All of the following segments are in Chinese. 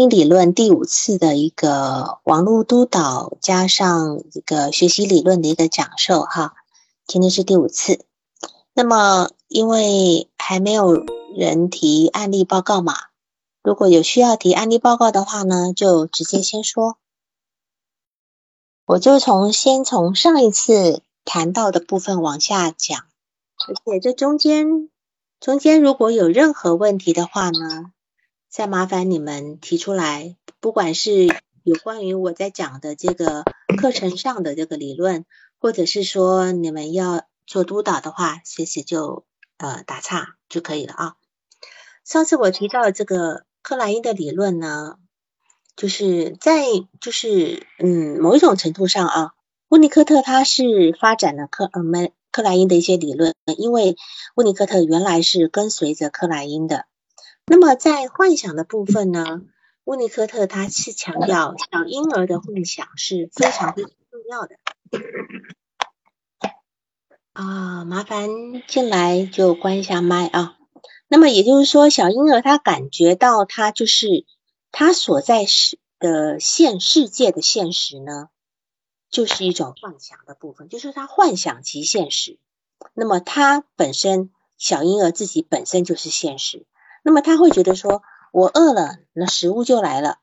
新理论第五次的一个网络督导加上一个学习理论的一个讲授哈，今天是第五次。那么因为还没有人提案例报告嘛，如果有需要提案例报告的话呢，就直接先说。我就从先从上一次谈到的部分往下讲，而且这中间中间如果有任何问题的话呢？再麻烦你们提出来，不管是有关于我在讲的这个课程上的这个理论，或者是说你们要做督导的话，随时就呃打岔就可以了啊。上次我提到这个克莱因的理论呢，就是在就是嗯某一种程度上啊，温尼科特他是发展了克呃麦克莱因的一些理论，因为温尼科特原来是跟随着克莱因的。那么在幻想的部分呢，温尼科特他是强调小婴儿的幻想是非常非常重要的。啊，麻烦进来就关一下麦啊。那么也就是说，小婴儿他感觉到他就是他所在世的现世界的现实呢，就是一种幻想的部分，就是他幻想即现实。那么他本身小婴儿自己本身就是现实。那么他会觉得说，我饿了，那食物就来了。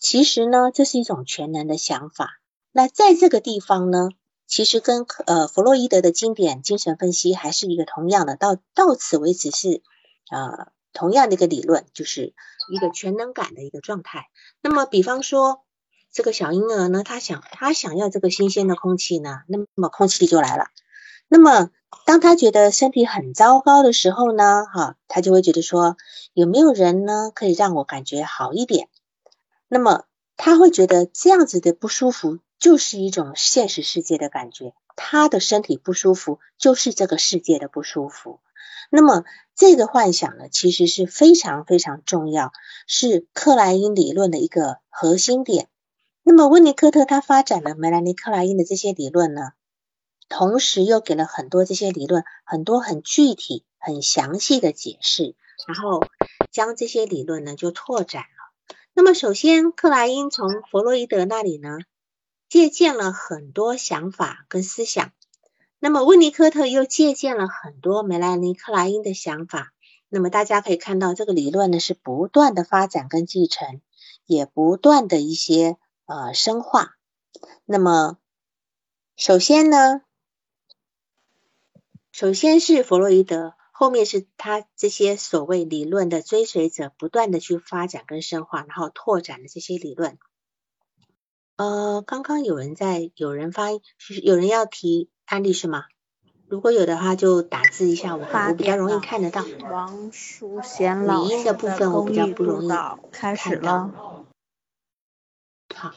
其实呢，这是一种全能的想法。那在这个地方呢，其实跟呃弗洛伊德的经典精神分析还是一个同样的，到到此为止是呃同样的一个理论，就是一个全能感的一个状态。那么，比方说这个小婴儿呢，他想他想要这个新鲜的空气呢，那么空气就来了。那么当他觉得身体很糟糕的时候呢，哈，他就会觉得说，有没有人呢可以让我感觉好一点？那么他会觉得这样子的不舒服就是一种现实世界的感觉，他的身体不舒服就是这个世界的不舒服。那么这个幻想呢，其实是非常非常重要，是克莱因理论的一个核心点。那么温尼科特他发展了梅兰妮克莱因的这些理论呢？同时又给了很多这些理论，很多很具体、很详细的解释，然后将这些理论呢就拓展了。那么，首先克莱因从弗洛伊德那里呢借鉴了很多想法跟思想，那么温尼科特又借鉴了很多梅兰妮克莱因的想法。那么大家可以看到，这个理论呢是不断的发展跟继承，也不断的一些呃深化。那么首先呢。首先是弗洛伊德，后面是他这些所谓理论的追随者，不断的去发展跟深化，然后拓展了这些理论。呃，刚刚有人在，有人发，有人要提案例是吗？如果有的话，就打字一下，我我比较容易看得到。王淑贤老师的部分我比较不容易开始了。好，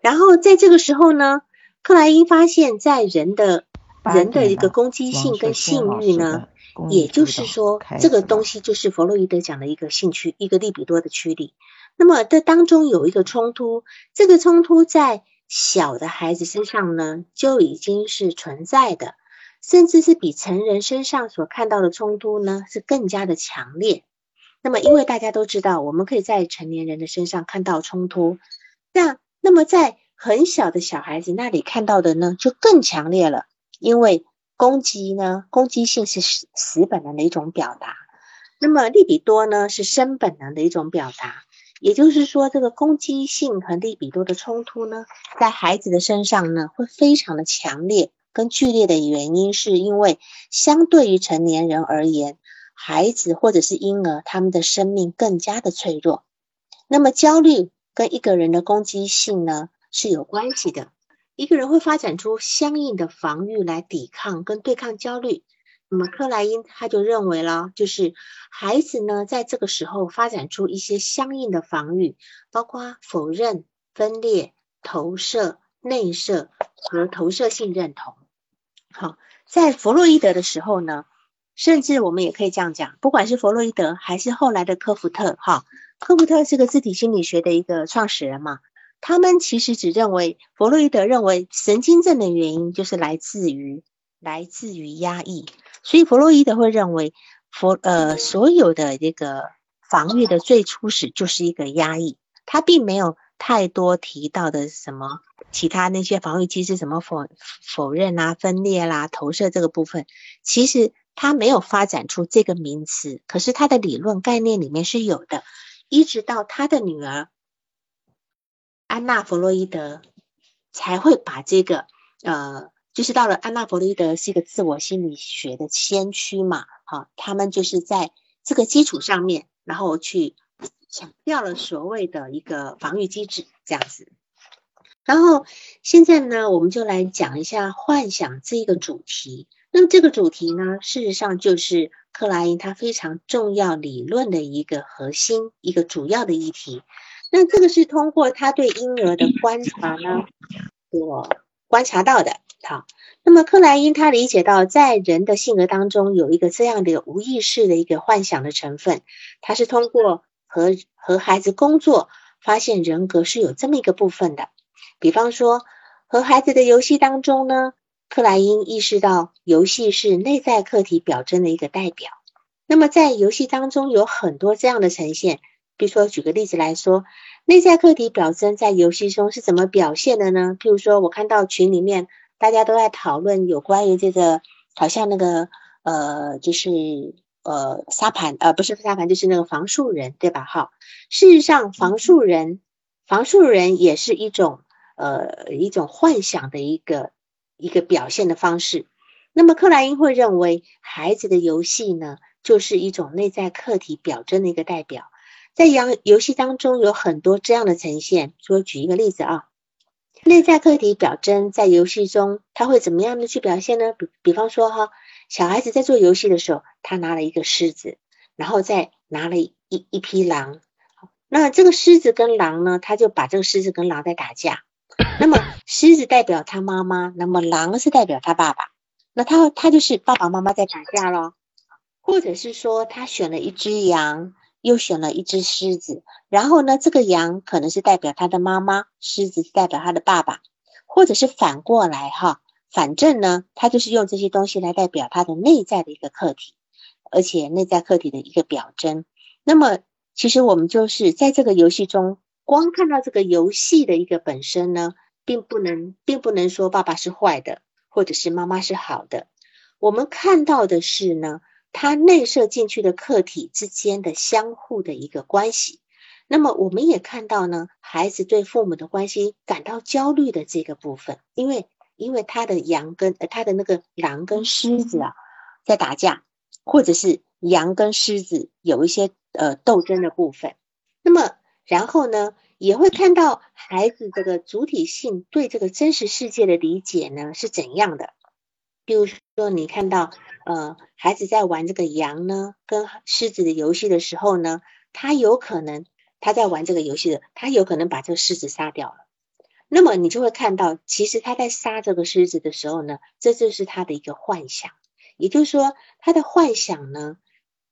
然后在这个时候呢，克莱因发现，在人的人的一个攻击性跟性欲呢，也就是说，这个东西就是弗洛伊德讲的一个兴趣，一个利比多的驱力。那么这当中有一个冲突，这个冲突在小的孩子身上呢就已经是存在的，甚至是比成人身上所看到的冲突呢是更加的强烈。那么因为大家都知道，我们可以在成年人的身上看到冲突，那那么在很小的小孩子那里看到的呢就更强烈了。因为攻击呢，攻击性是死死本能的一种表达，那么利比多呢是生本能的一种表达。也就是说，这个攻击性和利比多的冲突呢，在孩子的身上呢会非常的强烈跟剧烈的原因，是因为相对于成年人而言，孩子或者是婴儿他们的生命更加的脆弱。那么焦虑跟一个人的攻击性呢是有关系的。一个人会发展出相应的防御来抵抗跟对抗焦虑，那么克莱因他就认为了，就是孩子呢在这个时候发展出一些相应的防御，包括否认、分裂、投射、内射和投射性认同。好，在弗洛伊德的时候呢，甚至我们也可以这样讲，不管是弗洛伊德还是后来的科福特，哈，科福特是个自体心理学的一个创始人嘛。他们其实只认为，弗洛伊德认为神经症的原因就是来自于来自于压抑，所以弗洛伊德会认为，弗呃所有的这个防御的最初始就是一个压抑，他并没有太多提到的什么其他那些防御机制，什么否否认啊、分裂啦、投射这个部分，其实他没有发展出这个名词，可是他的理论概念里面是有的，一直到他的女儿安娜·弗洛伊德才会把这个呃。就是到了安娜·弗洛伊德是一个自我心理学的先驱嘛，好，他们就是在这个基础上面，然后去强调了所谓的一个防御机制这样子。然后现在呢，我们就来讲一下幻想这个主题。那么这个主题呢，事实上就是克莱因他非常重要理论的一个核心、一个主要的议题。那这个是通过他对婴儿的观察呢，我观察到的。好，那么克莱因他理解到，在人的性格当中有一个这样的无意识的一个幻想的成分，他是通过和和孩子工作，发现人格是有这么一个部分的。比方说，和孩子的游戏当中呢，克莱因意识到游戏是内在客体表征的一个代表。那么在游戏当中有很多这样的呈现，比如说举个例子来说，内在客体表征在游戏中是怎么表现的呢？譬如说我看到群里面。大家都在讨论有关于这个，好像那个呃，就是呃沙盘呃不是沙盘，就是那个防树人，对吧？哈，事实上防树人，防树人也是一种呃一种幻想的一个一个表现的方式。那么克莱因会认为，孩子的游戏呢，就是一种内在客体表征的一个代表，在游游戏当中有很多这样的呈现。说举一个例子啊。内在客体表征在游戏中，他会怎么样的去表现呢？比比方说哈，小孩子在做游戏的时候，他拿了一个狮子，然后再拿了一一匹狼。那这个狮子跟狼呢，他就把这个狮子跟狼在打架。那么狮子代表他妈妈，那么狼是代表他爸爸。那他他就是爸爸妈妈在打架咯。或者是说他选了一只羊。又选了一只狮子，然后呢，这个羊可能是代表他的妈妈，狮子是代表他的爸爸，或者是反过来哈。反正呢，他就是用这些东西来代表他的内在的一个客体，而且内在客体的一个表征。那么，其实我们就是在这个游戏中，光看到这个游戏的一个本身呢，并不能，并不能说爸爸是坏的，或者是妈妈是好的。我们看到的是呢。它内射进去的客体之间的相互的一个关系，那么我们也看到呢，孩子对父母的关系感到焦虑的这个部分，因为因为他的羊跟呃他的那个狼跟狮子啊在打架，或者是羊跟狮子有一些呃斗争的部分，那么然后呢也会看到孩子这个主体性对这个真实世界的理解呢是怎样的。比如说，你看到呃孩子在玩这个羊呢跟狮子的游戏的时候呢，他有可能他在玩这个游戏的，他有可能把这个狮子杀掉了。那么你就会看到，其实他在杀这个狮子的时候呢，这就是他的一个幻想。也就是说，他的幻想呢，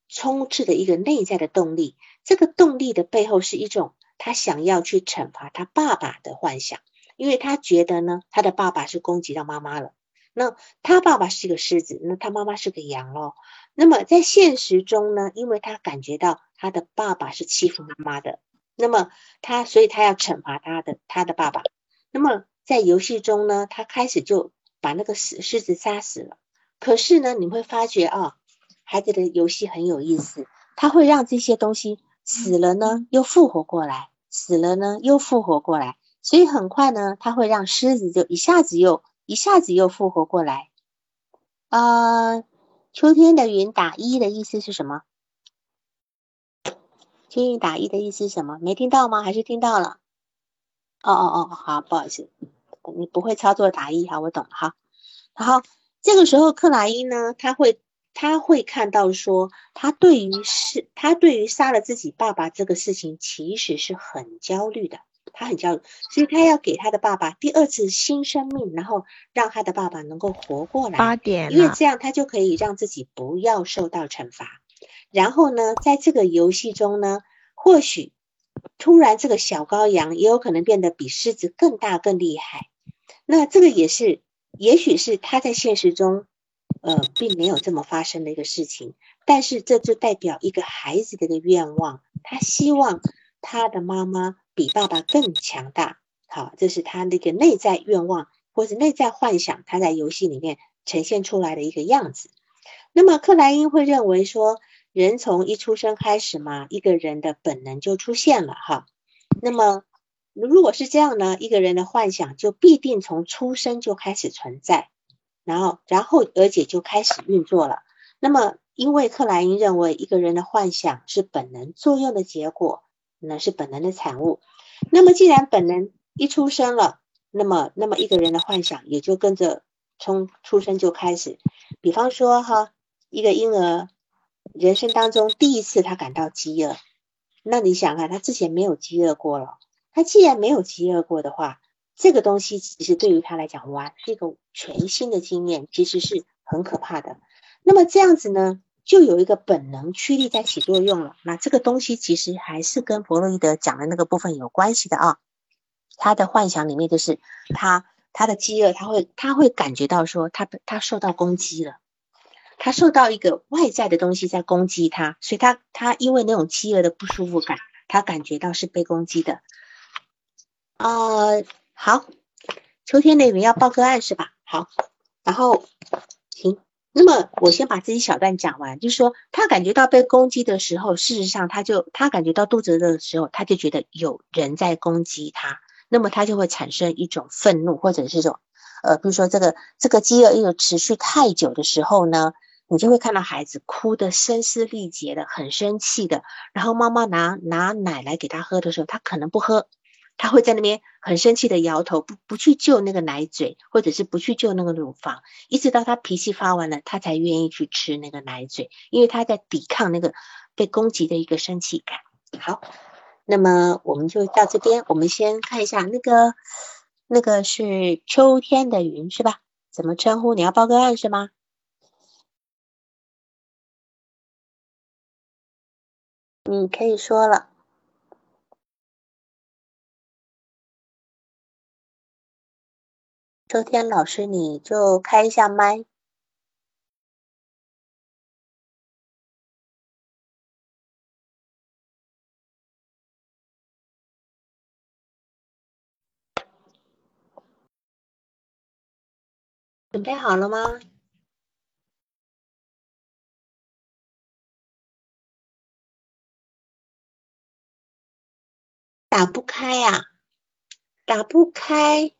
充斥的一个内在的动力。这个动力的背后是一种他想要去惩罚他爸爸的幻想，因为他觉得呢，他的爸爸是攻击到妈妈了。那他爸爸是个狮子，那他妈妈是个羊咯。那么在现实中呢，因为他感觉到他的爸爸是欺负妈妈的，那么他所以他要惩罚他的他的爸爸。那么在游戏中呢，他开始就把那个狮狮子杀死了。可是呢，你会发觉啊，孩子的游戏很有意思，他会让这些东西死了呢又复活过来，死了呢又复活过来，所以很快呢，他会让狮子就一下子又。一下子又复活过来。啊，秋天的云打一的意思是什么？秋天打一的意思是什么？没听到吗？还是听到了？哦哦哦，好，不好意思，你不会操作打一哈，我懂了哈。然后这个时候克莱因呢，他会他会看到说，他对于是，他对于杀了自己爸爸这个事情，其实是很焦虑的。他很焦虑，所以他要给他的爸爸第二次新生命，然后让他的爸爸能够活过来。八点，因为这样他就可以让自己不要受到惩罚。然后呢，在这个游戏中呢，或许突然这个小羔羊也有可能变得比狮子更大更厉害。那这个也是，也许是他在现实中呃并没有这么发生的一个事情，但是这就代表一个孩子的一个愿望，他希望他的妈妈。比爸爸更强大。好，这是他那个内在愿望或者内在幻想，他在游戏里面呈现出来的一个样子。那么克莱因会认为说，人从一出生开始嘛，一个人的本能就出现了哈。那么如果是这样呢，一个人的幻想就必定从出生就开始存在，然后然后而且就开始运作了。那么因为克莱因认为一个人的幻想是本能作用的结果，那是本能的产物。那么既然本能一出生了，那么那么一个人的幻想也就跟着从出生就开始。比方说哈，一个婴儿人生当中第一次他感到饥饿，那你想看他之前没有饥饿过了，他既然没有饥饿过的话，这个东西其实对于他来讲哇是一个全新的经验，其实是很可怕的。那么这样子呢，就有一个本能驱力在起作用了。那这个东西其实还是跟弗洛伊德讲的那个部分有关系的啊。他的幻想里面就是他他的饥饿，他会他会感觉到说他他受到攻击了，他受到一个外在的东西在攻击他，所以他他因为那种饥饿的不舒服感，他感觉到是被攻击的。呃，好，秋天那边要报个案是吧？好，然后行，那么我先把自己小段讲完，就是说他感觉到被攻击的时候，事实上他就他感觉到肚子的时候，他就觉得有人在攻击他。那么他就会产生一种愤怒，或者是种，呃，比如说这个这个饥饿又持续太久的时候呢，你就会看到孩子哭得声嘶力竭的，很生气的。然后妈妈拿拿奶来给他喝的时候，他可能不喝，他会在那边很生气的摇头，不不去救那个奶嘴，或者是不去救那个乳房，一直到他脾气发完了，他才愿意去吃那个奶嘴，因为他在抵抗那个被攻击的一个生气感。好。那么我们就到这边，我们先看一下那个那个是秋天的云是吧？怎么称呼？你要报个案是吗？你可以说了，周天老师你就开一下麦。准备好了吗？打不开呀，打不开，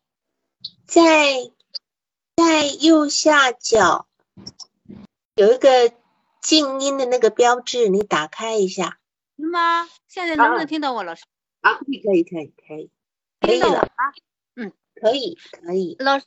在在右下角有一个静音的那个标志，你打开一下。吗？现在能不能听到我老师？啊，可以，可以，可以，可以，可以了啊。可以，可以。老师，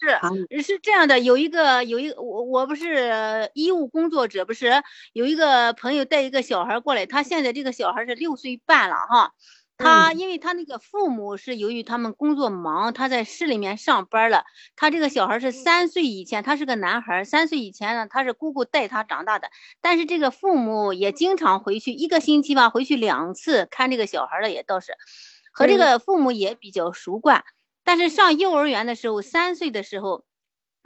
是这样的，有一个，有一个，我我不是医务工作者，不是有一个朋友带一个小孩过来，他现在这个小孩是六岁半了哈，他因为他那个父母是由于他们工作忙，他在市里面上班了，他这个小孩是三岁以前，他是个男孩，三岁以前呢，他是姑姑带他长大的，但是这个父母也经常回去，一个星期吧回去两次看这个小孩的也倒是，和这个父母也比较熟惯。但是上幼儿园的时候，三岁的时候，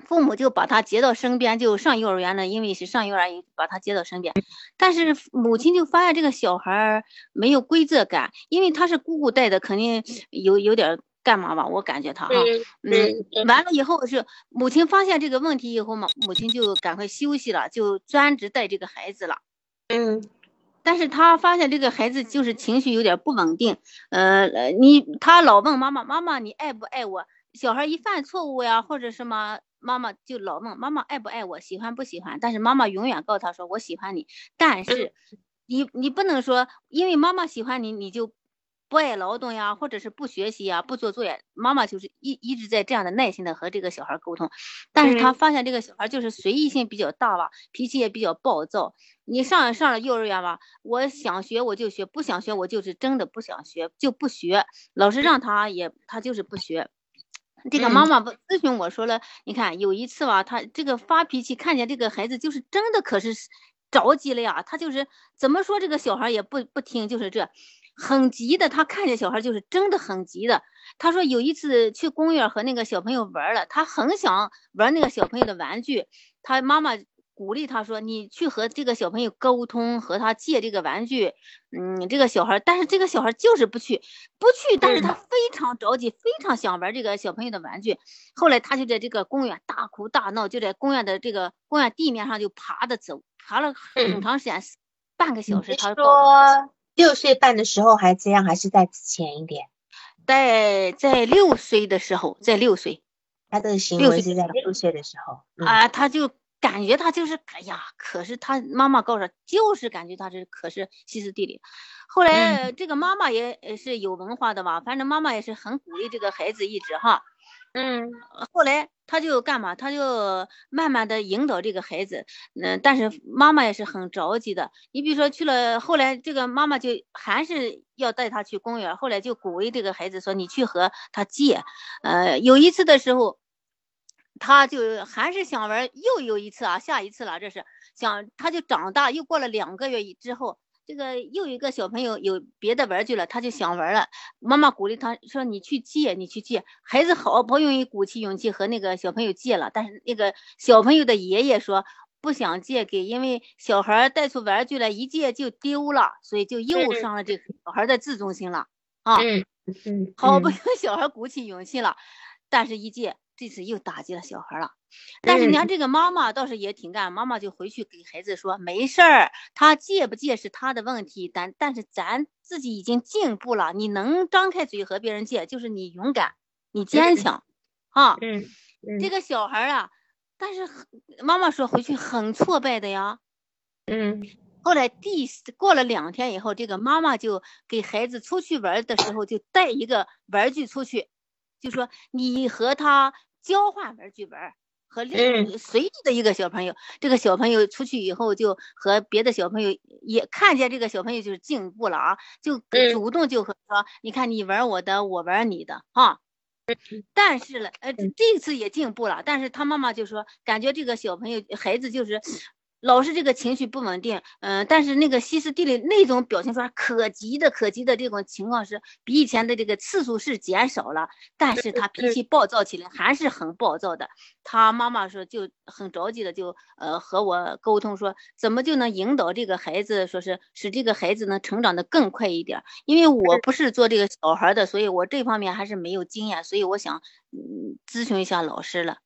父母就把他接到身边，就上幼儿园了。因为是上幼儿园，把他接到身边。但是母亲就发现这个小孩没有规则感，因为他是姑姑带的，肯定有有点干嘛吧？我感觉他哈，嗯，完了以后是母亲发现这个问题以后嘛，母亲就赶快休息了，就专职带这个孩子了，嗯。但是他发现这个孩子就是情绪有点不稳定，呃，你他老问妈妈，妈妈你爱不爱我？小孩一犯错误呀，或者什么，妈妈就老问妈妈爱不爱我，喜欢不喜欢？但是妈妈永远告诉他说我喜欢你，但是你你不能说因为妈妈喜欢你，你就。不爱劳动呀，或者是不学习呀，不做作业，妈妈就是一一直在这样的耐心的和这个小孩沟通，但是他发现这个小孩就是随意性比较大吧，脾气也比较暴躁。你上上了幼儿园吧，我想学我就学，不想学我就是真的不想学就不学，老师让他也他就是不学。这个妈妈不咨询我说了，你看有一次吧，她这个发脾气，看见这个孩子就是真的可是着急了呀，他就是怎么说这个小孩也不不听，就是这。很急的，他看见小孩就是真的很急的。他说有一次去公园和那个小朋友玩了，他很想玩那个小朋友的玩具。他妈妈鼓励他说，你去和这个小朋友沟通，和他借这个玩具。嗯，这个小孩，但是这个小孩就是不去，不去，但是他非常着急，非常想玩这个小朋友的玩具。后来他就在这个公园大哭大闹，就在公园的这个公园地面上就爬着走，爬了很长时间，半个小时。他说六岁半的时候还这样，还是在之前一点？在在六岁的时候，在六岁。他的行为是在六岁的时候啊，他就感觉他就是，哎呀，可是他妈妈告诉他，就是感觉他是可是歇斯底里。后来这个妈妈也是有文化的吧，反正妈妈也是很鼓励这个孩子一直哈。嗯，后来他就干嘛？他就慢慢的引导这个孩子，嗯，但是妈妈也是很着急的。你比如说去了，后来这个妈妈就还是要带他去公园，后来就鼓励这个孩子说：“你去和他借。”呃，有一次的时候，他就还是想玩，又有一次啊，下一次了，这是想他就长大，又过了两个月之后。这个又一个小朋友有别的玩具了，他就想玩了。妈妈鼓励他说：“你去借，你去借。”孩子好不容易鼓起勇气和那个小朋友借了，但是那个小朋友的爷爷说不想借给，因为小孩带出玩具来一借就丢了，所以就又伤了这个小孩的自尊心了啊。嗯嗯，好不容易小孩鼓起勇气了，但是一借。这次又打击了小孩了，但是你看这个妈妈倒是也挺干，妈妈就回去给孩子说没事儿，他借不借是他的问题，但但是咱自己已经进步了，你能张开嘴和别人借，就是你勇敢，你坚强，啊，嗯，这个小孩啊，但是妈妈说回去很挫败的呀，嗯，后来第过了两天以后，这个妈妈就给孩子出去玩的时候就带一个玩具出去，就说你和他。交换玩剧本，和另随意的一个小朋友，这个小朋友出去以后就和别的小朋友也看见这个小朋友就是进步了啊，就主动就和说，你看你玩我的，我玩你的哈。但是了，呃，这次也进步了，但是他妈妈就说，感觉这个小朋友孩子就是。老是这个情绪不稳定，嗯，但是那个歇斯底里那种表现出来可急的可急的这种情况是比以前的这个次数是减少了，但是他脾气暴躁起来还是很暴躁的。他妈妈说就很着急的就呃和我沟通说怎么就能引导这个孩子，说是使这个孩子能成长的更快一点。因为我不是做这个小孩的，所以我这方面还是没有经验，所以我想嗯咨询一下老师了。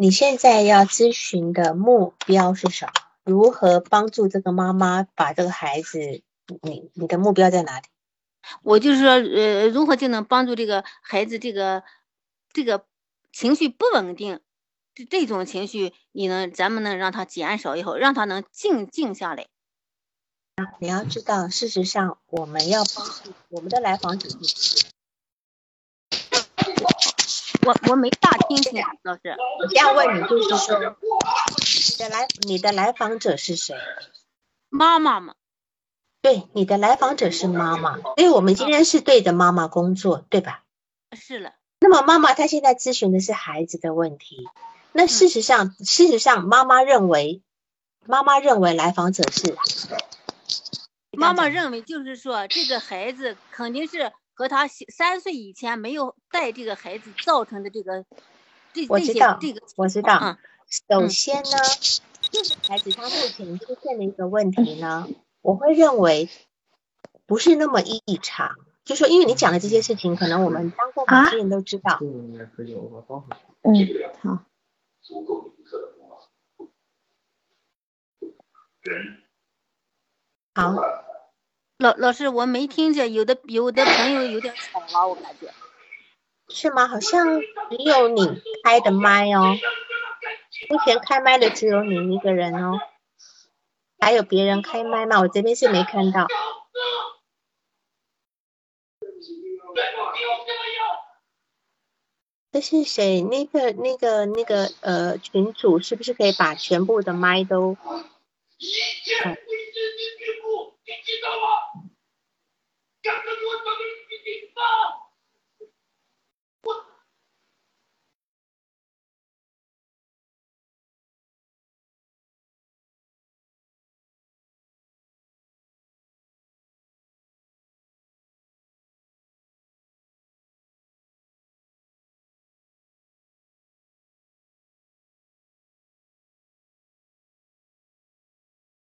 你现在要咨询的目标是什么？如何帮助这个妈妈把这个孩子？你你的目标在哪里？我就是说，呃，如何就能帮助这个孩子？这个这个情绪不稳定，这这种情绪，你能咱们能让他减少以后，让他能静静下来。你要知道，事实上，我们要帮助我们的来访者。我我没大听清，老师。我这样问你，就是说，你的来你的来访者是谁？妈妈吗。对，你的来访者是妈妈，所以我们今天是对着妈妈工作，对吧？是了。那么妈妈她现在咨询的是孩子的问题，那事实上，事实上，妈妈认为，妈妈认为来访者是，妈妈认为就是说，这个孩子肯定是。和他三岁以前没有带这个孩子造成的这个，这这些这个我知道。嗯，首先呢，这个孩子他目前出现的一个问题呢，我会认为不是那么异常。就说因为你讲的这些事情，可能我们当过母亲都知道。嗯，好。好。老老师，我没听见，有的有的朋友有点吵了，我感觉是吗？好像只有你开的麦哦，目前开麦的只有你一个人哦，还有别人开麦吗？我这边是没看到。这是谁？那个那个那个呃，群主是不是可以把全部的麦都？你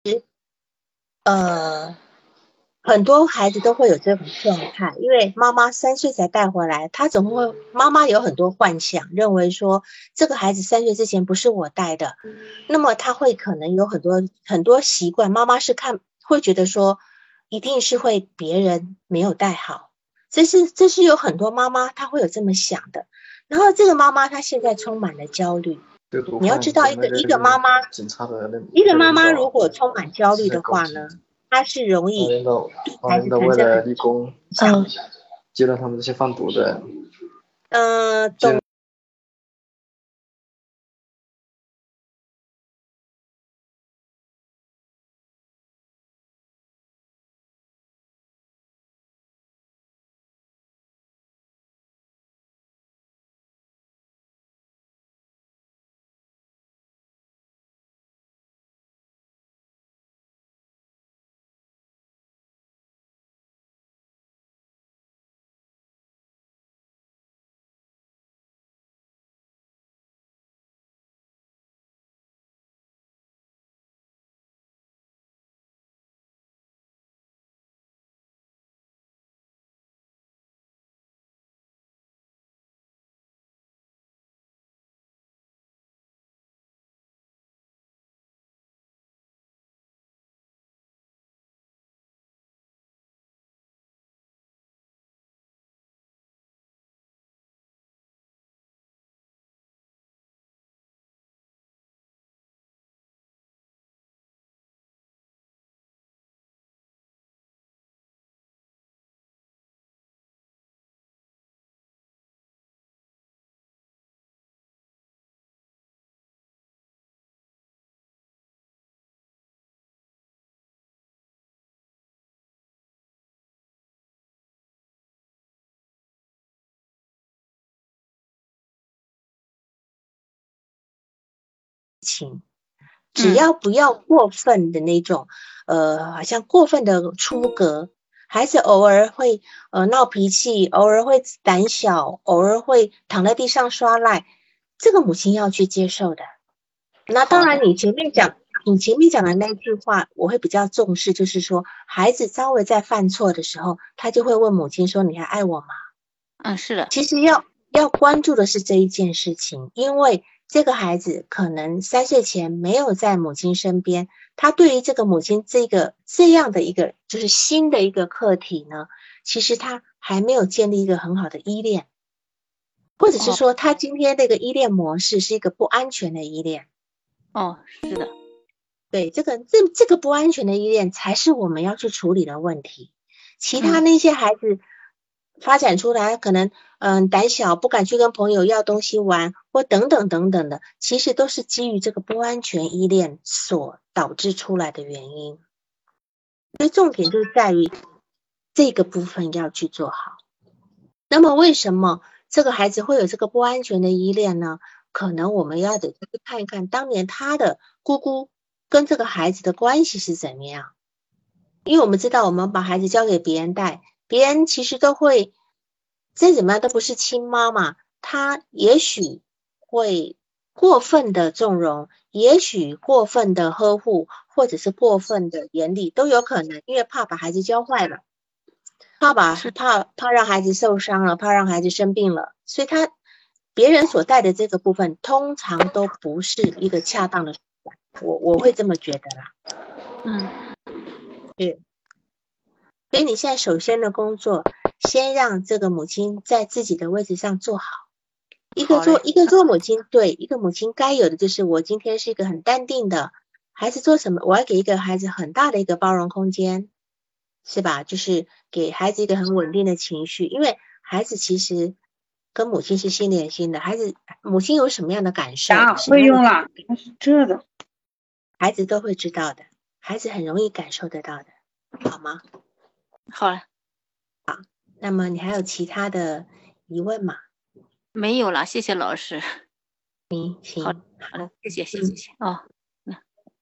The 很多孩子都会有这种状态，因为妈妈三岁才带回来，他总会妈妈有很多幻想，认为说这个孩子三岁之前不是我带的，那么他会可能有很多很多习惯，妈妈是看会觉得说一定是会别人没有带好，这是这是有很多妈妈她会有这么想的，然后这个妈妈她现在充满了焦虑。你要知道，一个一个妈妈，一个妈妈如果充满焦虑的话呢，她是容易孩子为了立功，嗯，接了他们这些贩毒的，嗯，懂。情，只要不要过分的那种，呃，好像过分的出格，孩子偶尔会呃闹脾气，偶尔会胆小，偶尔会躺在地上刷赖，这个母亲要去接受的。那当然，你前面讲，你前面讲的那句话，我会比较重视，就是说，孩子稍微在犯错的时候，他就会问母亲说：“你还爱我吗？”嗯，是的。其实要要关注的是这一件事情，因为。这个孩子可能三岁前没有在母亲身边，他对于这个母亲这个这样的一个就是新的一个课题呢，其实他还没有建立一个很好的依恋，或者是说他今天这个依恋模式是一个不安全的依恋。哦，是的，对，这个这这个不安全的依恋才是我们要去处理的问题，其他那些孩子。发展出来可能嗯胆小不敢去跟朋友要东西玩或等等等等的，其实都是基于这个不安全依恋所导致出来的原因。所以重点就在于这个部分要去做好。那么为什么这个孩子会有这个不安全的依恋呢？可能我们要得去看一看当年他的姑姑跟这个孩子的关系是怎么样，因为我们知道我们把孩子交给别人带。别人其实都会再怎么样都不是亲妈妈，他也许会过分的纵容，也许过分的呵护，或者是过分的严厉都有可能，因为怕把孩子教坏了，怕把怕怕让孩子受伤了，怕让孩子生病了，所以他别人所带的这个部分通常都不是一个恰当的我我会这么觉得啦，嗯，对。所以你现在首先的工作，先让这个母亲在自己的位置上坐好。一个做一个做母亲，对一个母亲该有的就是，我今天是一个很淡定的孩子，做什么我要给一个孩子很大的一个包容空间，是吧？就是给孩子一个很稳定的情绪，因为孩子其实跟母亲是心连心的。孩子母亲有什么样的感受？会用了，是这的，孩子都会知道的，孩子很容易感受得到的，好吗？好了，好，那么你还有其他的疑问吗？没有了，谢谢老师。行行，好好的，谢谢谢谢谢谢哦，那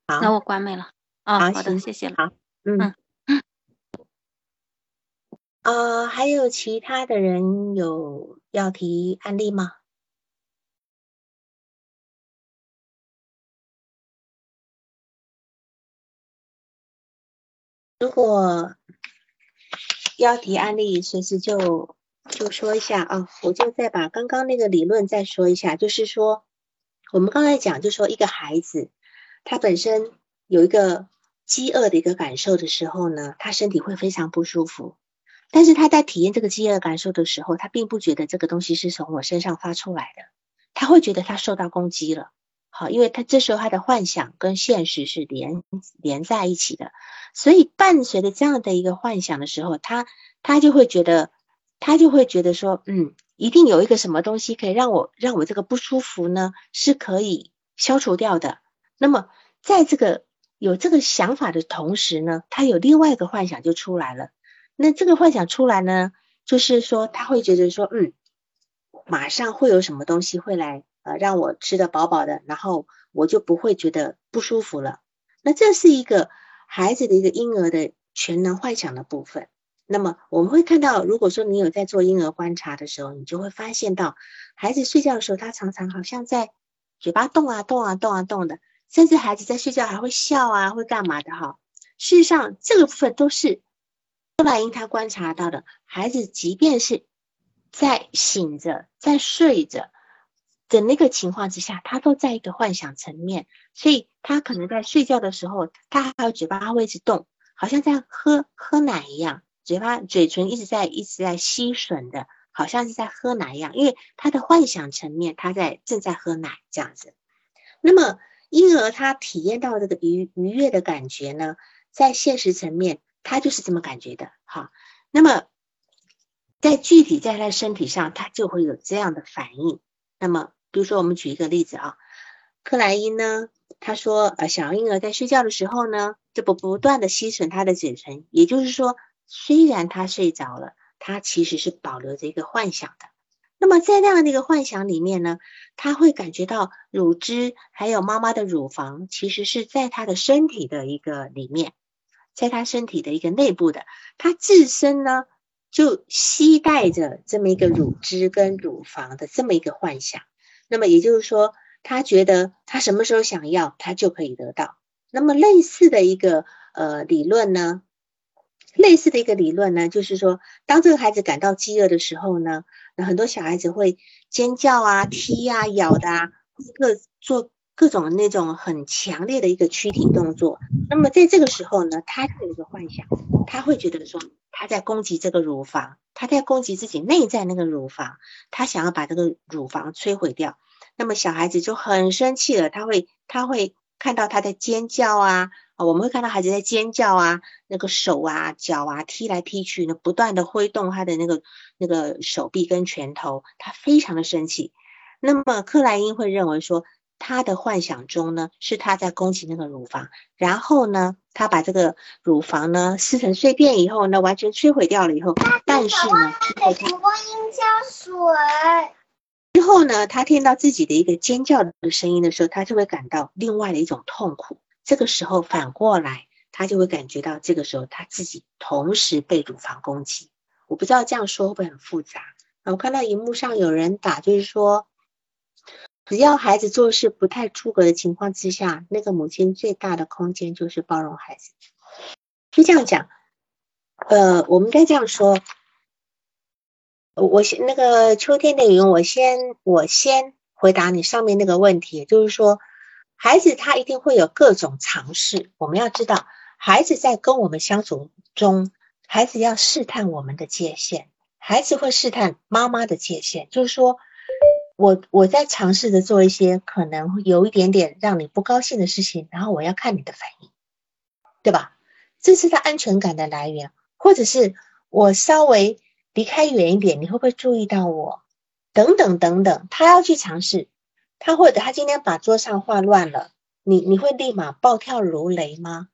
好，那我关麦了。啊，好的，谢谢了。好，嗯嗯。呃，还有其他的人有要提案例吗？如果标题案例，随时就就说一下啊，我就再把刚刚那个理论再说一下，就是说我们刚才讲，就说一个孩子他本身有一个饥饿的一个感受的时候呢，他身体会非常不舒服，但是他在体验这个饥饿感受的时候，他并不觉得这个东西是从我身上发出来的，他会觉得他受到攻击了。好，因为他这时候他的幻想跟现实是连连在一起的，所以伴随着这样的一个幻想的时候，他他就会觉得，他就会觉得说，嗯，一定有一个什么东西可以让我让我这个不舒服呢，是可以消除掉的。那么在这个有这个想法的同时呢，他有另外一个幻想就出来了。那这个幻想出来呢，就是说他会觉得说，嗯，马上会有什么东西会来。呃，让我吃得饱饱的，然后我就不会觉得不舒服了。那这是一个孩子的一个婴儿的全能幻想的部分。那么我们会看到，如果说你有在做婴儿观察的时候，你就会发现到孩子睡觉的时候，他常常好像在嘴巴动啊动啊动啊动的，甚至孩子在睡觉还会笑啊，会干嘛的哈。事实上，这个部分都是克莱因他观察到的，孩子即便是在醒着，在睡着。的那个情况之下，他都在一个幻想层面，所以他可能在睡觉的时候，他还有嘴巴会一直动，好像在喝喝奶一样，嘴巴嘴唇一直在一直在吸吮的，好像是在喝奶一样，因为他的幻想层面，他在正在喝奶这样子。那么婴儿他体验到这个愉愉悦的感觉呢，在现实层面，他就是这么感觉的。好，那么在具体在他身体上，他就会有这样的反应。那么比如说，我们举一个例子啊，克莱因呢，他说，呃，小婴儿在睡觉的时候呢，这不不断的吸吮他的嘴唇，也就是说，虽然他睡着了，他其实是保留着一个幻想的。那么在那样的一个幻想里面呢，他会感觉到乳汁还有妈妈的乳房，其实是在他的身体的一个里面，在他身体的一个内部的，他自身呢。就期待着这么一个乳汁跟乳房的这么一个幻想，那么也就是说，他觉得他什么时候想要，他就可以得到。那么类似的一个呃理论呢，类似的一个理论呢，就是说，当这个孩子感到饥饿的时候呢，那很多小孩子会尖叫啊、踢啊、咬的啊，各做各种那种很强烈的一个躯体动作。那么在这个时候呢，他就有一个幻想，他会觉得说。他在攻击这个乳房，他在攻击自己内在那个乳房，他想要把这个乳房摧毁掉。那么小孩子就很生气了，他会他会看到他在尖叫啊，啊，我们会看到孩子在尖叫啊，那个手啊脚啊踢来踢去呢，不断的挥动他的那个那个手臂跟拳头，他非常的生气。那么克莱因会认为说。他的幻想中呢，是他在攻击那个乳房，然后呢，他把这个乳房呢撕成碎片以后呢，完全摧毁掉了以后，但是呢，给蒲公英浇水。之后呢，他听到自己的一个尖叫的声音的时候，他就会感到另外的一种痛苦。这个时候反过来，他就会感觉到这个时候他自己同时被乳房攻击。我不知道这样说会不会很复杂？我看到荧幕上有人打，就是说。只要孩子做事不太出格的情况之下，那个母亲最大的空间就是包容孩子。就这样讲，呃，我们该这样说。我先那个秋天的云，我先我先回答你上面那个问题，就是说，孩子他一定会有各种尝试。我们要知道，孩子在跟我们相处中，孩子要试探我们的界限，孩子会试探妈妈的界限，就是说。我我在尝试着做一些可能有一点点让你不高兴的事情，然后我要看你的反应，对吧？这是他安全感的来源，或者是我稍微离开远一点，你会不会注意到我？等等等等，他要去尝试，他或者他今天把桌上画乱了，你你会立马暴跳如雷吗？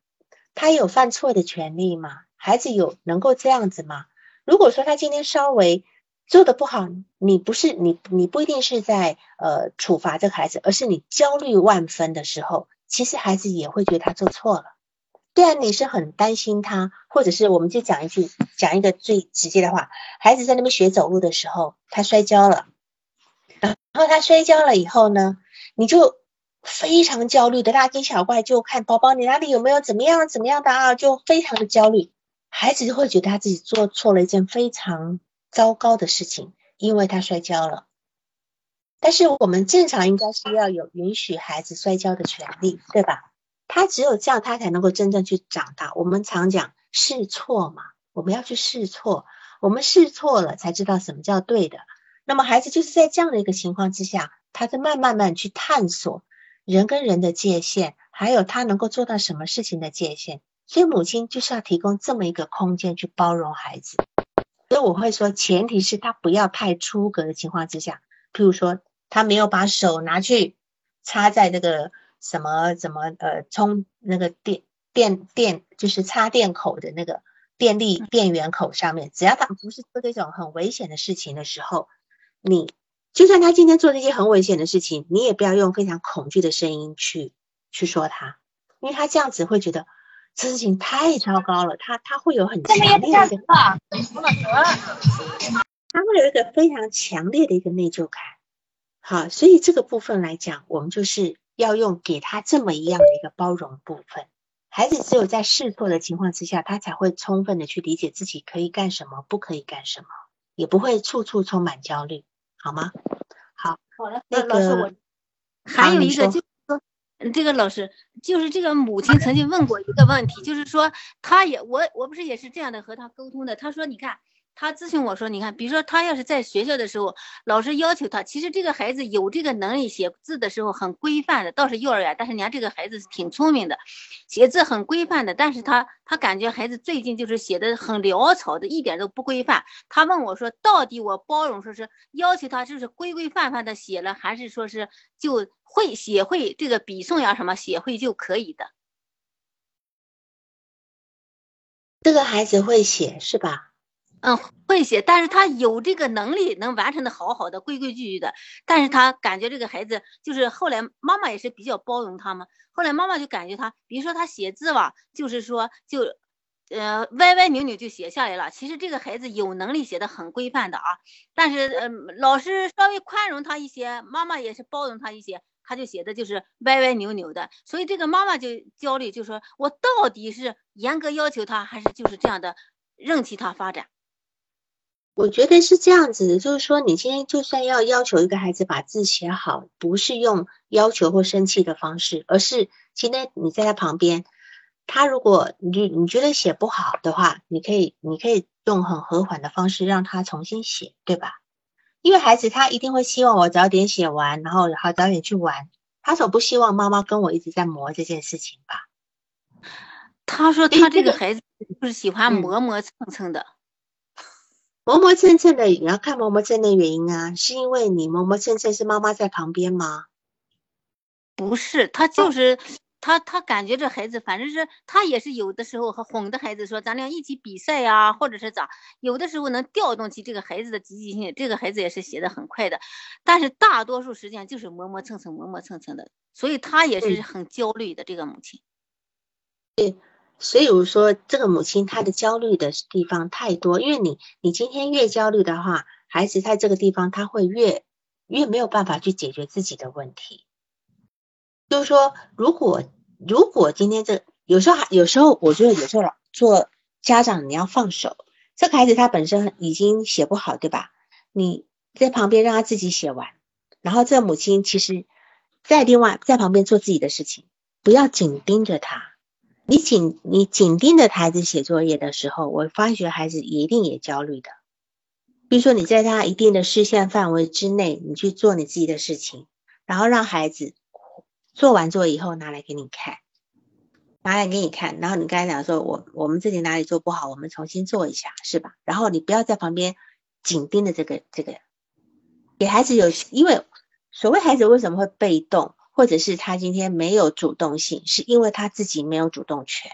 他有犯错的权利吗？孩子有能够这样子吗？如果说他今天稍微。做的不好，你不是你，你不一定是在呃处罚这个孩子，而是你焦虑万分的时候，其实孩子也会觉得他做错了。对啊，你是很担心他，或者是我们就讲一句，讲一个最直接的话，孩子在那边学走路的时候，他摔跤了，然后他摔跤了以后呢，你就非常焦虑的大惊小怪，就看宝宝你哪里有没有怎么样怎么样的啊，就非常的焦虑。孩子就会觉得他自己做错了一件非常糟糕的事情，因为他摔跤了。但是我们正常应该是要有允许孩子摔跤的权利，对吧？他只有这样，他才能够真正去长大。我们常讲试错嘛，我们要去试错，我们试错了才知道什么叫对的。那么孩子就是在这样的一个情况之下，他在慢慢慢去探索。人跟人的界限，还有他能够做到什么事情的界限，所以母亲就是要提供这么一个空间去包容孩子。所以我会说，前提是他不要太出格的情况之下，譬如说他没有把手拿去插在那个什么什么呃充那个电电电就是插电口的那个电力电源口上面，只要他不是做这种很危险的事情的时候，你。就算他今天做这些很危险的事情，你也不要用非常恐惧的声音去去说他，因为他这样子会觉得这事情太糟糕了，他他会有很强烈的一个，他会有一个非常强烈的一个内疚感。好，所以这个部分来讲，我们就是要用给他这么一样的一个包容部分。孩子只有在试错的情况之下，他才会充分的去理解自己可以干什么，不可以干什么，也不会处处充满焦虑。好吗？好，好了。那老师，我还有一个就这个老师就是这个母亲曾经问过一个问题，就是说，他也我我不是也是这样的和他沟通的。他说，你看。他咨询我说：“你看，比如说他要是在学校的时候，老师要求他，其实这个孩子有这个能力写字的时候很规范的，倒是幼儿园。但是你看这个孩子挺聪明的，写字很规范的。但是他他感觉孩子最近就是写的很潦草的，一点都不规范。他问我说，到底我包容说是要求他就是规规范范的写了，还是说是就会写会这个笔诵呀什么写会就可以的？这个孩子会写是吧？”嗯，会写，但是他有这个能力，能完成的好好的，规规矩矩的。但是他感觉这个孩子，就是后来妈妈也是比较包容他嘛。后来妈妈就感觉他，比如说他写字吧，就是说就，呃，歪歪扭扭就写下来了。其实这个孩子有能力写的很规范的啊，但是呃，老师稍微宽容他一些，妈妈也是包容他一些，他就写的就是歪歪扭扭的。所以这个妈妈就焦虑，就说我到底是严格要求他，还是就是这样的任其他发展？我觉得是这样子的，就是说，你今天就算要要求一个孩子把字写好，不是用要求或生气的方式，而是今天你在他旁边，他如果你你觉得写不好的话，你可以你可以用很和缓的方式让他重新写，对吧？因为孩子他一定会希望我早点写完，然后好早点去玩，他总不希望妈妈跟我一直在磨这件事情吧？他说他这个孩子就是喜欢磨磨蹭蹭的。磨磨蹭蹭的，你要看磨磨蹭的原因啊，是因为你磨磨蹭蹭是妈妈在旁边吗？不是，他就是他，他感觉这孩子反正是他也是有的时候和哄的孩子说，咱俩一起比赛呀，或者是咋，有的时候能调动起这个孩子的积极性，这个孩子也是写的很快的，但是大多数时间就是磨磨蹭蹭，磨磨蹭蹭的，所以他也是很焦虑的这个母亲。对。所以我说，这个母亲她的焦虑的地方太多，因为你你今天越焦虑的话，孩子在这个地方他会越越没有办法去解决自己的问题。就是说，如果如果今天这有时候还有时候，我觉得有时候做家长你要放手，这个孩子他本身已经写不好，对吧？你在旁边让他自己写完，然后这个母亲其实在另外在旁边做自己的事情，不要紧盯着他。你紧你紧盯着孩子写作业的时候，我发觉孩子一定也焦虑的。比如说，你在他一定的视线范围之内，你去做你自己的事情，然后让孩子做完作业以后拿来给你看，拿来给你看，然后你刚才讲说，我我们这里哪里做不好，我们重新做一下，是吧？然后你不要在旁边紧盯着这个这个，给孩子有，因为所谓孩子为什么会被动？或者是他今天没有主动性，是因为他自己没有主动权。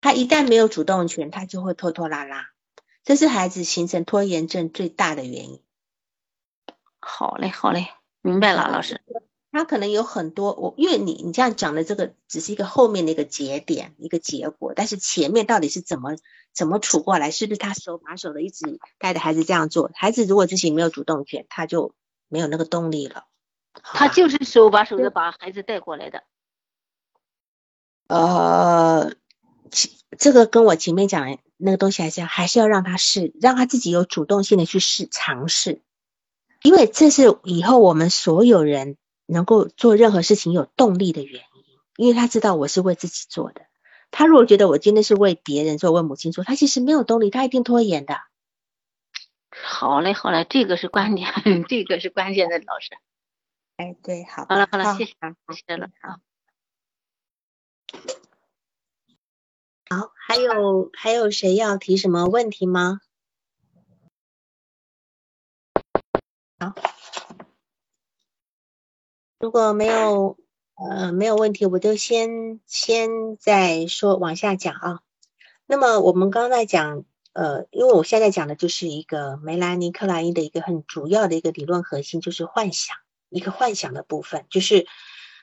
他一旦没有主动权，他就会拖拖拉拉，这是孩子形成拖延症最大的原因。好嘞，好嘞，明白了，老师。他可能有很多，我因为你你这样讲的这个只是一个后面的一个节点，一个结果，但是前面到底是怎么怎么处过来？是不是他手把手的一直带着孩子这样做？孩子如果自己没有主动权，他就没有那个动力了。他就是手把手的把孩子带过来的。呃，这个跟我前面讲那个东西还是还是要让他试，让他自己有主动性的去试尝试，因为这是以后我们所有人能够做任何事情有动力的原因，因为他知道我是为自己做的。他如果觉得我今天是为别人做，为母亲做，他其实没有动力，他一定拖延的。好嘞，好嘞，这个是关键，这个是关键的，老师。哎，对，好，好了，好了，谢谢，谢谢了，好。好，还有还有谁要提什么问题吗？好，如果没有呃没有问题，我就先先再说往下讲啊。那么我们刚才讲呃，因为我现在讲的就是一个梅兰妮克莱因的一个很主要的一个理论核心，就是幻想，一个幻想的部分，就是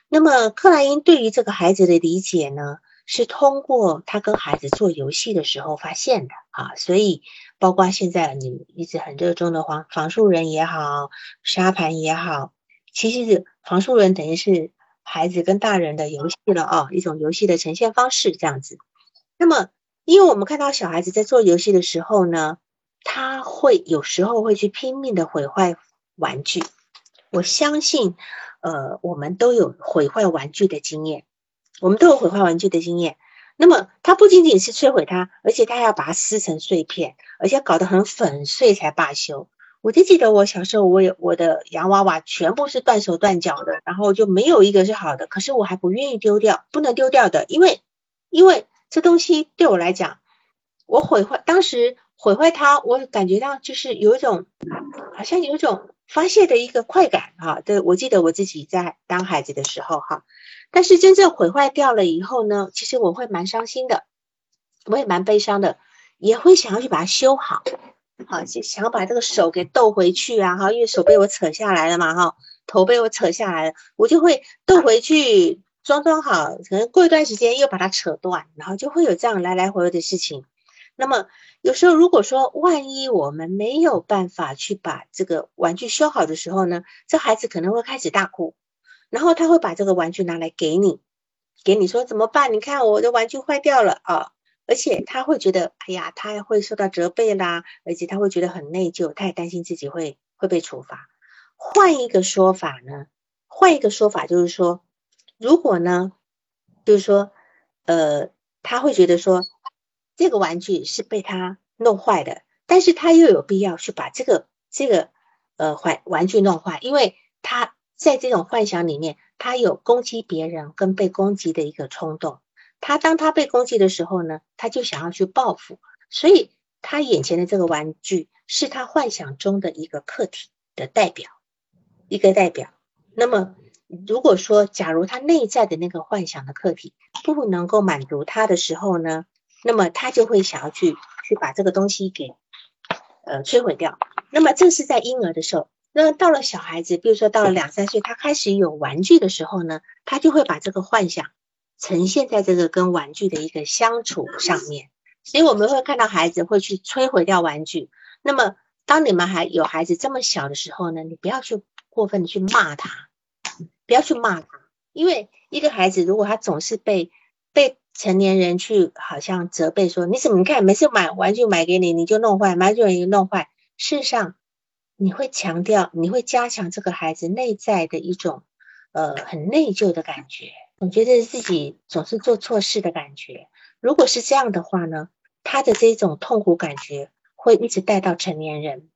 那么克莱因对于这个孩子的理解呢？是通过他跟孩子做游戏的时候发现的啊，所以包括现在你一直很热衷的防防树人也好，沙盘也好，其实防树人等于是孩子跟大人的游戏了啊，一种游戏的呈现方式这样子。那么，因为我们看到小孩子在做游戏的时候呢，他会有时候会去拼命的毁坏玩具。我相信，呃，我们都有毁坏玩具的经验。我们都有毁坏玩具的经验，那么它不仅仅是摧毁它，而且它要把它撕成碎片，而且搞得很粉碎才罢休。我就记得我小时候，我有我的洋娃娃全部是断手断脚的，然后就没有一个是好的，可是我还不愿意丢掉，不能丢掉的，因为因为这东西对我来讲，我毁坏当时毁坏它，我感觉到就是有一种好像有一种发泄的一个快感哈。对，我记得我自己在当孩子的时候哈。但是真正毁坏掉了以后呢，其实我会蛮伤心的，我也蛮悲伤的，也会想要去把它修好，好，就想要把这个手给斗回去啊，哈，因为手被我扯下来了嘛，哈，头被我扯下来了，我就会斗回去，装装好，可能过一段时间又把它扯断，然后就会有这样来来回回的事情。那么有时候如果说万一我们没有办法去把这个玩具修好的时候呢，这孩子可能会开始大哭。然后他会把这个玩具拿来给你，给你说怎么办？你看我的玩具坏掉了啊！而且他会觉得，哎呀，他会受到责备啦，而且他会觉得很内疚，他也担心自己会会被处罚。换一个说法呢？换一个说法就是说，如果呢，就是说，呃，他会觉得说，这个玩具是被他弄坏的，但是他又有必要去把这个这个呃坏玩具弄坏，因为他。在这种幻想里面，他有攻击别人跟被攻击的一个冲动。他当他被攻击的时候呢，他就想要去报复，所以他眼前的这个玩具是他幻想中的一个客体的代表，一个代表。那么，如果说假如他内在的那个幻想的客体不能够满足他的时候呢，那么他就会想要去去把这个东西给呃摧毁掉。那么这是在婴儿的时候。那到了小孩子，比如说到了两三岁，他开始有玩具的时候呢，他就会把这个幻想呈现在这个跟玩具的一个相处上面。所以我们会看到孩子会去摧毁掉玩具。那么当你们还有孩子这么小的时候呢，你不要去过分的去骂他，不要去骂他，因为一个孩子如果他总是被成年人去好像责备说你怎么看每次买玩具买给你你就弄坏，买玩具弄坏，事实上。你会强调，你会加强这个孩子内在的一种呃很内疚的感觉，总觉得自己总是做错事的感觉。如果是这样的话呢，他的这种痛苦感觉会一直带到成年人，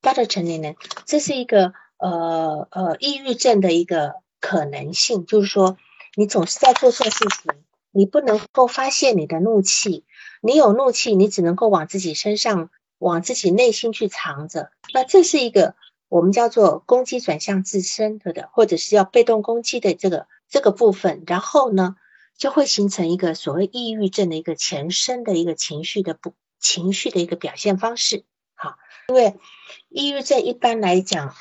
带到成年人，这是一个呃呃抑郁症的一个可能性，就是说你总是在做错事情，你不能够发泄你的怒气，你有怒气，你只能够往自己身上。往自己内心去藏着，那这是一个我们叫做攻击转向自身的的，或者是要被动攻击的这个这个部分，然后呢，就会形成一个所谓抑郁症的一个前身的一个情绪的不情绪的一个表现方式。好，因为抑郁症一般来讲，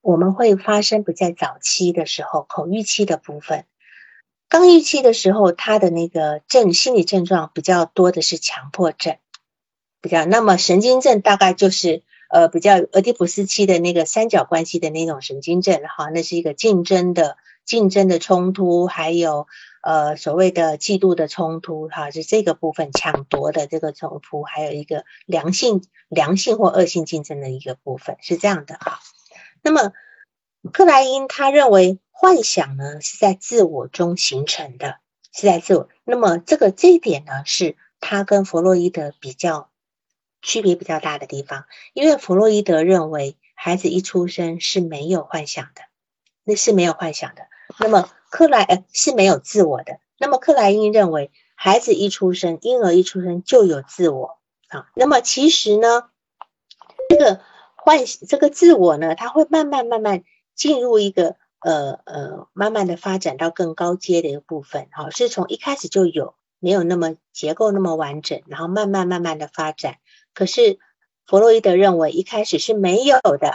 我们会发生不在早期的时候，口欲期的部分，刚预期的时候，他的那个症心理症状比较多的是强迫症。比较，那么神经症大概就是呃比较俄狄浦斯期的那个三角关系的那种神经症哈，那是一个竞争的竞争的冲突，还有呃所谓的嫉妒的冲突哈，是这个部分抢夺的这个冲突，还有一个良性良性或恶性竞争的一个部分是这样的哈。那么克莱因他认为幻想呢是在自我中形成的，是在自我。那么这个这一点呢是他跟弗洛伊德比较。区别比较大的地方，因为弗洛伊德认为孩子一出生是没有幻想的，那是没有幻想的。那么克莱呃是没有自我的。那么克莱因认为孩子一出生，婴儿一出生就有自我啊。那么其实呢，这个幻这个自我呢，它会慢慢慢慢进入一个呃呃慢慢的发展到更高阶的一个部分，好，是从一开始就有，没有那么结构那么完整，然后慢慢慢慢的发展。可是弗洛伊德认为一开始是没有的，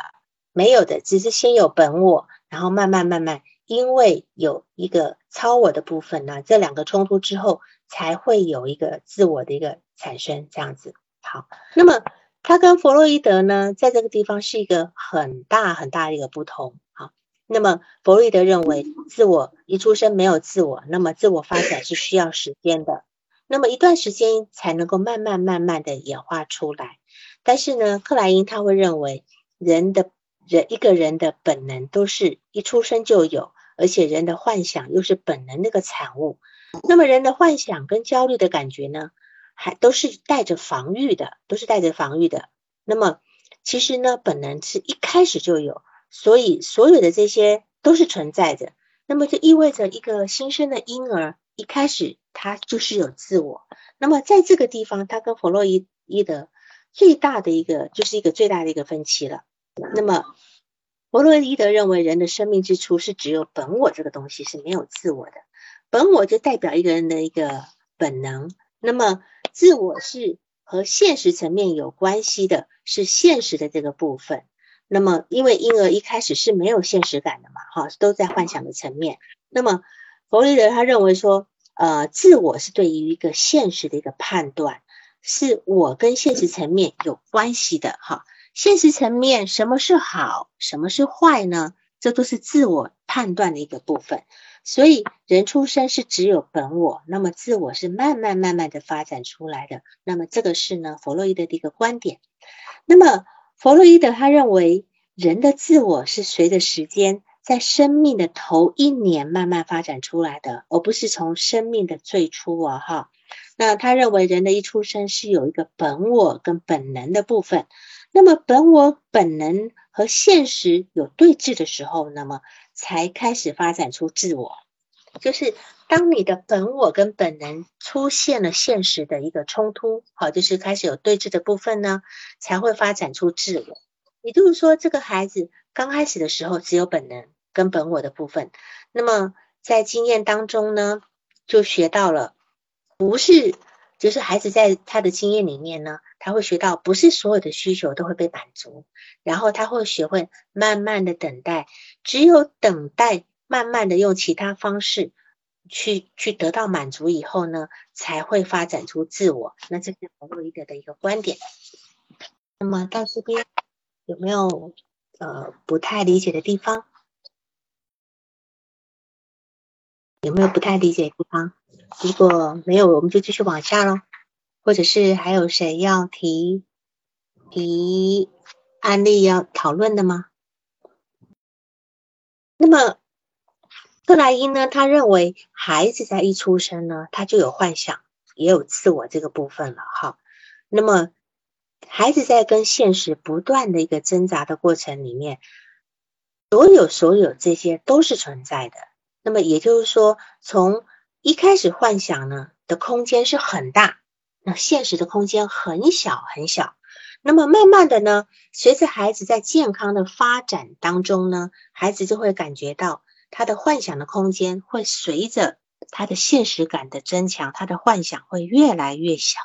没有的，只是先有本我，然后慢慢慢慢，因为有一个超我的部分呢，这两个冲突之后，才会有一个自我的一个产生，这样子。好，那么他跟弗洛伊德呢，在这个地方是一个很大很大的一个不同。那么弗洛伊德认为自我一出生没有自我，那么自我发展是需要时间的。那么一段时间才能够慢慢慢慢的演化出来，但是呢，克莱因他会认为人的人一个人的本能都是一出生就有，而且人的幻想又是本能那个产物。那么人的幻想跟焦虑的感觉呢，还都是带着防御的，都是带着防御的。那么其实呢，本能是一开始就有，所以所有的这些都是存在的。那么就意味着一个新生的婴儿。一开始他就是有自我，那么在这个地方，他跟弗洛伊德最大的一个就是一个最大的一个分歧了。那么弗洛伊德认为人的生命之初是只有本我这个东西是没有自我的，本我就代表一个人的一个本能，那么自我是和现实层面有关系的，是现实的这个部分。那么因为婴儿一开始是没有现实感的嘛，哈，都在幻想的层面，那么。弗洛伊德他认为说，呃，自我是对于一个现实的一个判断，是我跟现实层面有关系的哈。现实层面什么是好，什么是坏呢？这都是自我判断的一个部分。所以人出生是只有本我，那么自我是慢慢慢慢的发展出来的。那么这个是呢，弗洛伊德的一个观点。那么弗洛伊德他认为人的自我是随着时间。在生命的头一年慢慢发展出来的，而不是从生命的最初啊哈。那他认为人的一出生是有一个本我跟本能的部分，那么本我本能和现实有对峙的时候，那么才开始发展出自我。就是当你的本我跟本能出现了现实的一个冲突，好，就是开始有对峙的部分呢，才会发展出自我。也就是说，这个孩子刚开始的时候只有本能。跟本我的部分，那么在经验当中呢，就学到了，不是，就是孩子在他的经验里面呢，他会学到，不是所有的需求都会被满足，然后他会学会慢慢的等待，只有等待，慢慢的用其他方式去去得到满足以后呢，才会发展出自我。那这是弗洛伊德的一个观点。那么到这边有没有呃不太理解的地方？有没有不太理解的地方？如果没有，我们就继续往下喽。或者是还有谁要提提案例要讨论的吗？那么克莱因呢？他认为孩子在一出生呢，他就有幻想，也有自我这个部分了。哈，那么孩子在跟现实不断的一个挣扎的过程里面，所有所有这些都是存在的。那么也就是说，从一开始幻想呢的空间是很大，那现实的空间很小很小。那么慢慢的呢，随着孩子在健康的发展当中呢，孩子就会感觉到他的幻想的空间会随着他的现实感的增强，他的幻想会越来越小。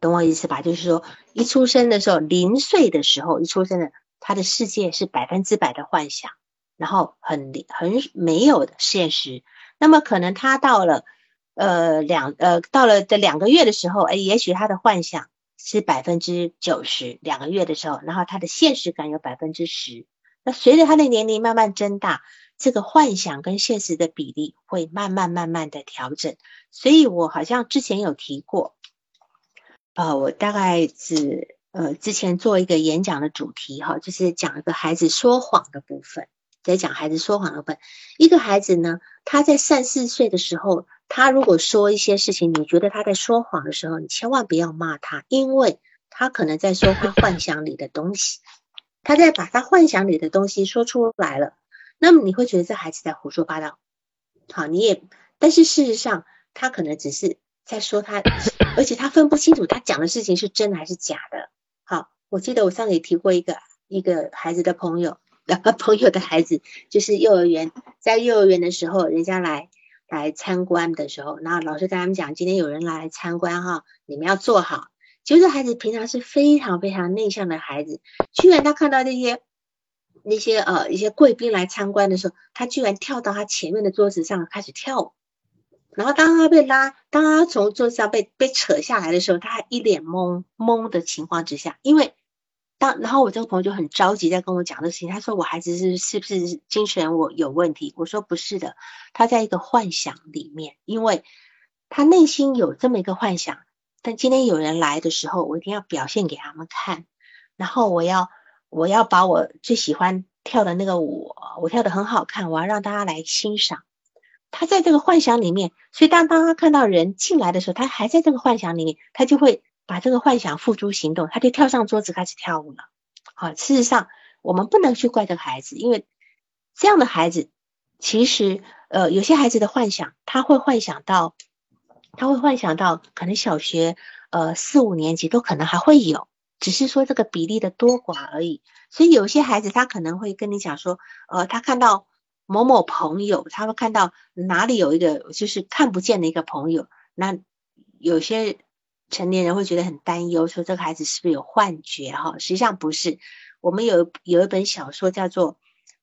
懂我意思吧？就是说，一出生的时候，零岁的时候，一出生的他的世界是百分之百的幻想。然后很很没有的现实，那么可能他到了呃两呃到了这两个月的时候，哎，也许他的幻想是百分之九十，两个月的时候，然后他的现实感有百分之十。那随着他的年龄慢慢增大，这个幻想跟现实的比例会慢慢慢慢的调整。所以我好像之前有提过，呃，我大概是呃之前做一个演讲的主题哈，就是讲一个孩子说谎的部分，在讲孩子说谎的部分。一个孩子呢，他在三四岁的时候。他如果说一些事情，你觉得他在说谎的时候，你千万不要骂他，因为他可能在说他幻想里的东西，他在把他幻想里的东西说出来了，那么你会觉得这孩子在胡说八道。好，你也，但是事实上他可能只是在说他，而且他分不清楚他讲的事情是真的还是假的。好，我记得我上次也提过一个一个孩子的朋友，朋友的孩子就是幼儿园，在幼儿园的时候，人家来。来参观的时候，然后老师跟他们讲，今天有人来参观哈，你们要坐好。就是孩子平常是非常非常内向的孩子，居然他看到那些那些呃一些贵宾来参观的时候，他居然跳到他前面的桌子上开始跳舞。然后当他被拉，当他从桌子上被被扯下来的时候，他还一脸懵懵的情况之下，因为。当然后我这个朋友就很着急在跟我讲这事情，他说我孩子是是不是精神我有问题？我说不是的，他在一个幻想里面，因为他内心有这么一个幻想。但今天有人来的时候，我一定要表现给他们看，然后我要我要把我最喜欢跳的那个舞，我跳的很好看，我要让大家来欣赏。他在这个幻想里面，所以当当他看到人进来的时候，他还在这个幻想里面，他就会。把这个幻想付诸行动，他就跳上桌子开始跳舞了。好，事实上我们不能去怪这个孩子，因为这样的孩子其实呃有些孩子的幻想，他会幻想到，他会幻想到可能小学呃四五年级都可能还会有，只是说这个比例的多寡而已。所以有些孩子他可能会跟你讲说，呃，他看到某某朋友，他会看到哪里有一个就是看不见的一个朋友，那有些。成年人会觉得很担忧，说这个孩子是不是有幻觉？哈，实际上不是。我们有有一本小说叫做《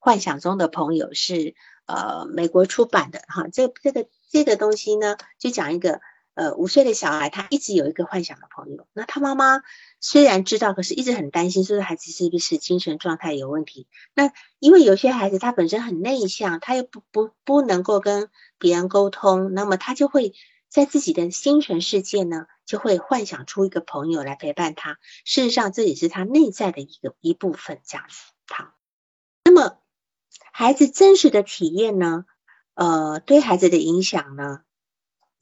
幻想中的朋友》，是呃美国出版的。哈，这这个这个东西呢，就讲一个呃五岁的小孩，他一直有一个幻想的朋友。那他妈妈虽然知道，可是一直很担心，说这孩子是不是精神状态有问题？那因为有些孩子他本身很内向，他又不不不能够跟别人沟通，那么他就会。在自己的精神世界呢，就会幻想出一个朋友来陪伴他。事实上，这也是他内在的一个一部分，这样子。好，孩子真实的体验呢？呃，对孩子的影响呢，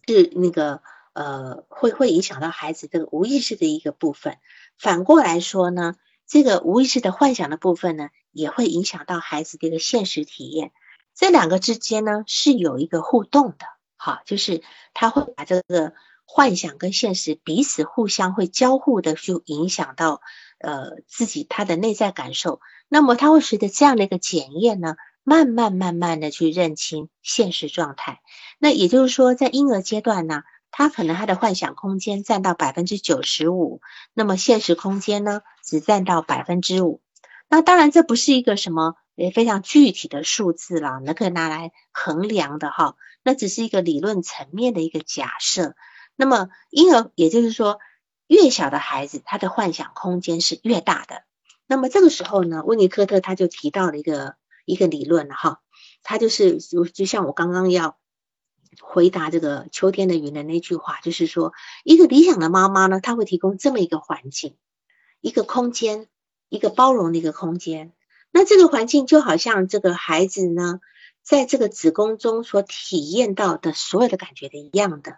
是那个呃，会会影响到孩子这个无意识的一个部分。反过来说呢，这个无意识的幻想的部分呢，也会影响到孩子的一个现实体验。这两个之间呢，是有一个互动的。好，就是他会把这个幻想跟现实彼此互相会交互的，就影响到呃自己他的内在感受。那么他会随着这样的一个检验呢，慢慢慢慢的去认清现实状态。那也就是说，在婴儿阶段呢，他可能他的幻想空间占到百分之九十五，那么现实空间呢只占到百分之五。那当然这不是一个什么。也非常具体的数字了，能可以拿来衡量的哈，那只是一个理论层面的一个假设。那么婴儿，也就是说，越小的孩子，他的幻想空间是越大的。那么这个时候呢，温尼科特他就提到了一个一个理论了哈，他就是就就像我刚刚要回答这个秋天的云的那句话，就是说，一个理想的妈妈呢，她会提供这么一个环境，一个空间，一个包容的一个空间。那这个环境就好像这个孩子呢，在这个子宫中所体验到的所有的感觉的一样的，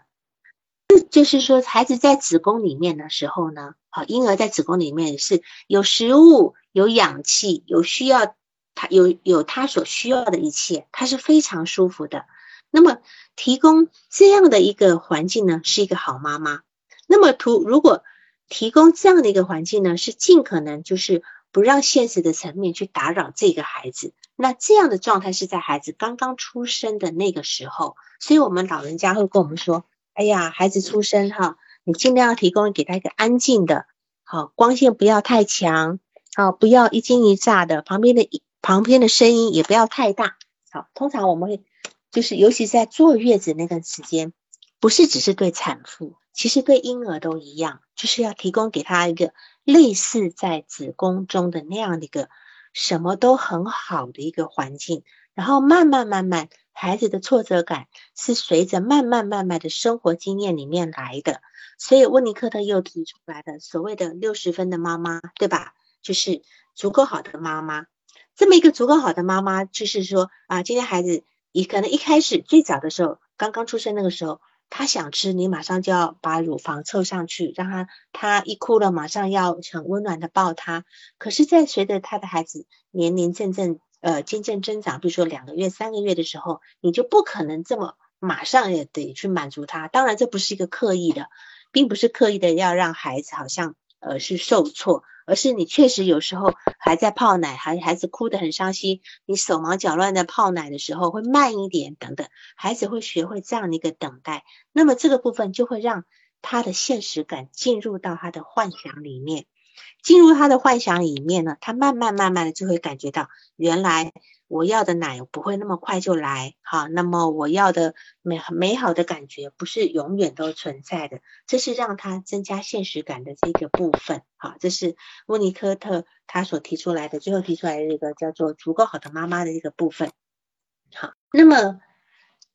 就是说，孩子在子宫里面的时候呢，好，婴儿在子宫里面是有食物、有氧气、有需要他有有他所需要的一切，他是非常舒服的。那么提供这样的一个环境呢，是一个好妈妈。那么图如果提供这样的一个环境呢，是尽可能就是。不让现实的层面去打扰这个孩子，那这样的状态是在孩子刚刚出生的那个时候，所以我们老人家会跟我们说：“哎呀，孩子出生哈，你尽量提供给他一个安静的，好光线不要太强，好不要一惊一乍的，旁边的旁边的声音也不要太大。好，通常我们会就是尤其在坐月子那个时间，不是只是对产妇，其实对婴儿都一样，就是要提供给他一个类似在子宫中的那样的一个什么都很好的一个环境，然后慢慢慢慢，孩子的挫折感是随着慢慢慢慢的生活经验里面来的。所以温尼科特又提出来的所谓的六十分的妈妈，对吧？就是足够好的妈妈。这么一个足够好的妈妈，就是说啊，今天孩子你可能一开始最早的时候，刚刚出生那个时候，他想吃，你马上就要把乳房凑上去，让他他一哭了，马上要很温暖的抱他。可是，在随着他的孩子年龄渐渐呃渐渐增长，比如说两个月、三个月的时候，你就不可能这么马上也得去满足他。当然，这不是一个刻意的。并不是刻意的要让孩子好像呃是受挫，而是你确实有时候还在泡奶，孩孩子哭得很伤心，你手忙脚乱的泡奶的时候会慢一点等等，孩子会学会这样的一个等待，那么这个部分就会让他的现实感进入到他的幻想里面，进入他的幻想里面呢，他慢慢慢慢的就会感觉到原来。我要的奶不会那么快就来，好，那么我要的美美好的感觉不是永远都存在的，这是让他增加现实感的这个部分，好，这是温尼科特他所提出来的，最后提出来的这个叫做足够好的妈妈的这个部分，好，那么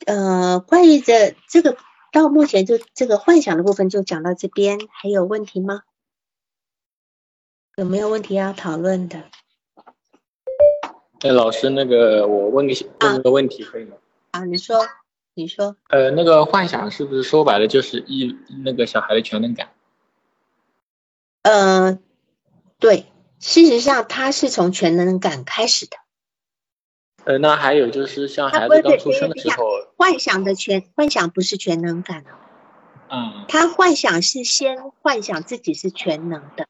呃，关于这这个到目前就这个幻想的部分就讲到这边，还有问题吗？有没有问题要讨论的？哎，老师，那个我问个问个问题可以吗？啊，你说，你说。呃，那个幻想是不是说白了就是一那个小孩的全能感？呃，对，事实上他是从全能感开始的。呃，那还有就是像孩子刚出生的时候，幻想的全幻想不是全能感哦。嗯。他幻想是先幻想自己是全能的。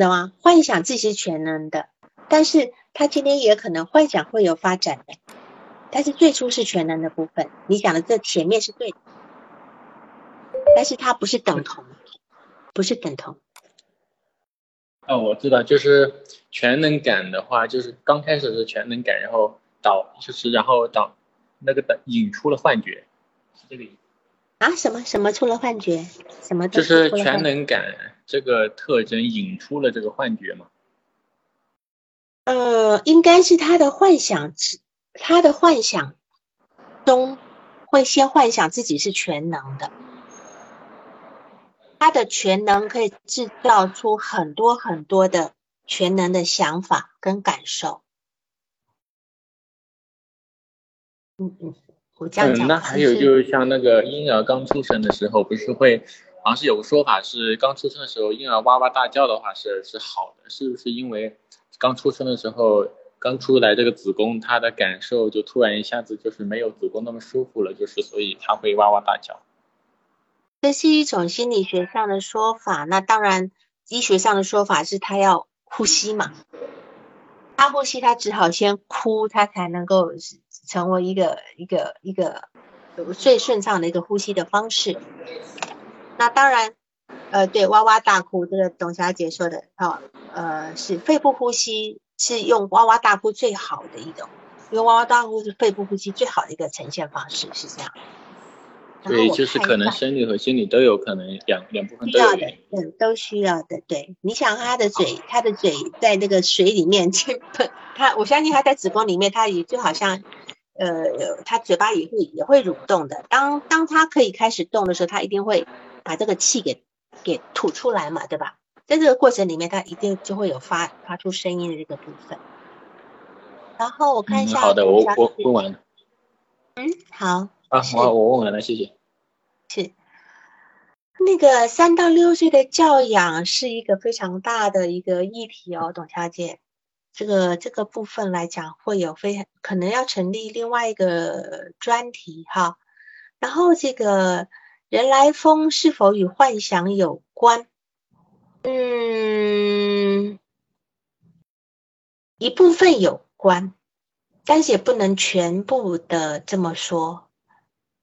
知道吗？幻想自己是全能的，但是他今天也可能幻想会有发展的，但是最初是全能的部分。你讲的这前面是对的，但是它不是等同，不是等同。哦，我知道，就是全能感的话，就是刚开始是全能感，然后导就是然后导那个导引出了幻觉，是这个意思。啊？什么什么出了幻觉？什么？就是全能感。这个特征引出了这个幻觉吗？呃，应该是他的幻想，他的幻想中会先幻想自己是全能的，他的全能可以制造出很多很多的全能的想法跟感受。嗯嗯，我这样讲。那还有就是像那个婴儿刚出生的时候，不是会？好像是有个说法是，刚出生的时候婴儿哇哇大叫的话是是好的，是不是因为刚出生的时候刚出来这个子宫，他的感受就突然一下子就是没有子宫那么舒服了，就是所以他会哇哇大叫。这是一种心理学上的说法，那当然医学上的说法是他要呼吸嘛，他呼吸他只好先哭，他才能够成为一个一个一个最顺畅的一个呼吸的方式。那当然，呃，对，哇哇大哭，这个董小姐说的，哦，呃，是肺部呼吸是用哇哇大哭最好的一种，因为哇哇大哭是肺部呼吸最好的一个呈现方式，是这样。对，就是可能生理和心理都有可能两两部分都有的，嗯，都需要的。对，你想他的嘴，他的嘴在那个水里面去喷，他我相信他在子宫里面，他也就好像。呃，他嘴巴也会也会蠕动的。当当他可以开始动的时候，他一定会把这个气给给吐出来嘛，对吧？在这个过程里面，他一定就会有发发出声音的这个部分。然后我看一下，好的，我我问完了。嗯，好。啊，我我问完了，谢谢。是那个三到六岁的教养是一个非常大的一个议题哦，董小姐。这个这个部分来讲，会有非可能要成立另外一个专题哈。然后这个人来疯是否与幻想有关？嗯，一部分有关，但是也不能全部的这么说，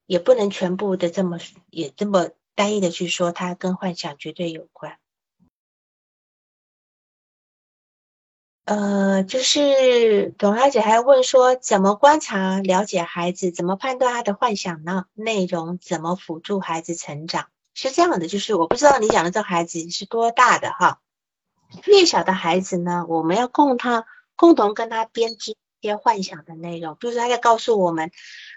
也不能全部的这么也这么单一的去说，它跟幻想绝对有关。呃，就是董小姐还问说，怎么观察了解孩子，怎么判断他的幻想呢？内容怎么辅助孩子成长？是这样的，就是我不知道你讲的这孩子是多大的哈。越小的孩子呢，我们要共他共同跟他编织一些幻想的内容，比如说他在告诉我们，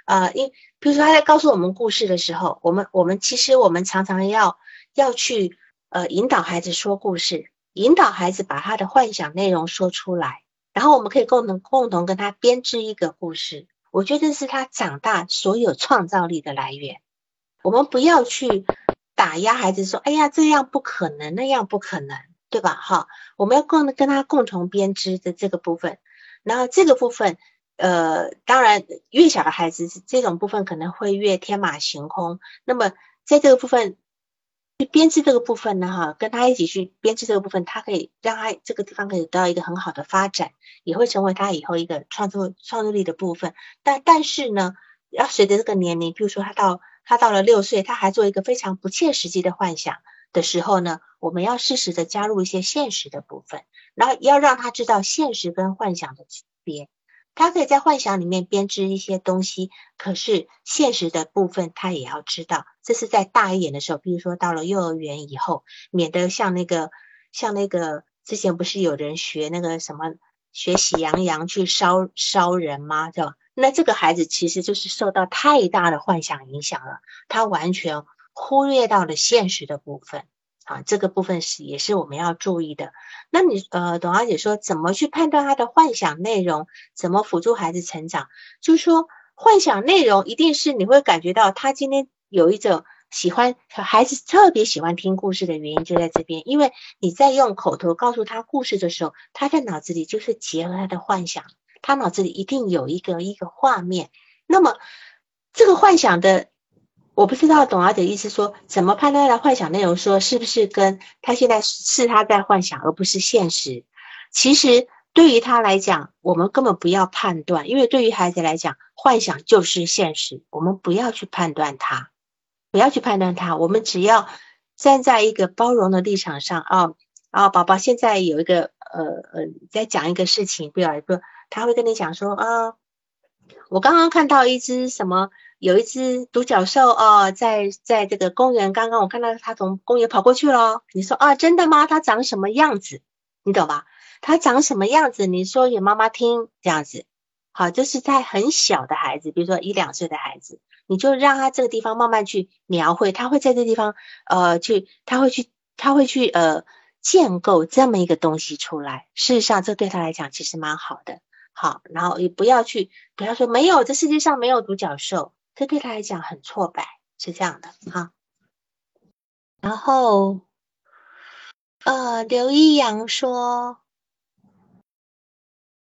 呃，因比如说他在告诉我们故事的时候，我们我们其实我们常常要要去呃引导孩子说故事，引导孩子把他的幻想内容说出来，然后我们可以共同共同跟他编织一个故事。我觉得是他长大所有创造力的来源。我们不要去打压孩子，说哎呀这样不可能，那样不可能。对吧？哈，我们要共跟他共同编织的这个部分，然后这个部分，呃，当然越小的孩子这种部分可能会越天马行空。那么在这个部分编织这个部分呢，哈，跟他一起去编织这个部分，他可以让他这个地方可以得到一个很好的发展，也会成为他以后一个创作创作力的部分。但但是呢，要随着这个年龄，比如说他到他到了六岁，他还做一个非常不切实际的幻想。的时候呢，我们要适时的加入一些现实的部分，然后要让他知道现实跟幻想的区别。他可以在幻想里面编织一些东西，可是现实的部分他也要知道。这是在大一点的时候，比如说到了幼儿园以后，免得像那个像那个之前不是有人学那个什么学喜羊羊去烧烧人吗？对吧？那这个孩子其实就是受到太大的幻想影响了，他完全。忽略到了现实的部分，啊，这个部分是也是我们要注意的。那你呃，董小姐说怎么去判断他的幻想内容，怎么辅助孩子成长？就是说，幻想内容一定是你会感觉到他今天有一种喜欢，孩子特别喜欢听故事的原因就在这边，因为你在用口头告诉他故事的时候，他在脑子里就是结合他的幻想，他脑子里一定有一个一个画面。那么这个幻想的。我不知道董小姐意思说怎么判断的幻想内容，说是不是跟他现在是他在幻想，而不是现实。其实对于他来讲，我们根本不要判断，因为对于孩子来讲，幻想就是现实，我们不要去判断他，不要去判断他，我们只要站在一个包容的立场上啊啊，宝宝现在有一个呃呃在讲一个事情，不要不，他会跟你讲说啊，我刚刚看到一只什么。有一只独角兽哦，在在这个公园，刚刚我看到它从公园跑过去了。你说啊，真的吗？它长什么样子？你懂吧？它长什么样子？你说给妈妈听，这样子。好，就是在很小的孩子，比如说一两岁的孩子，你就让他这个地方慢慢去描绘，他会在这地方呃去，他会去，他会去呃建构这么一个东西出来。事实上，这对他来讲其实蛮好的。好，然后也不要去，不要说没有，这世界上没有独角兽。这对他来讲很挫败，是这样的哈。然后，呃，刘一阳说，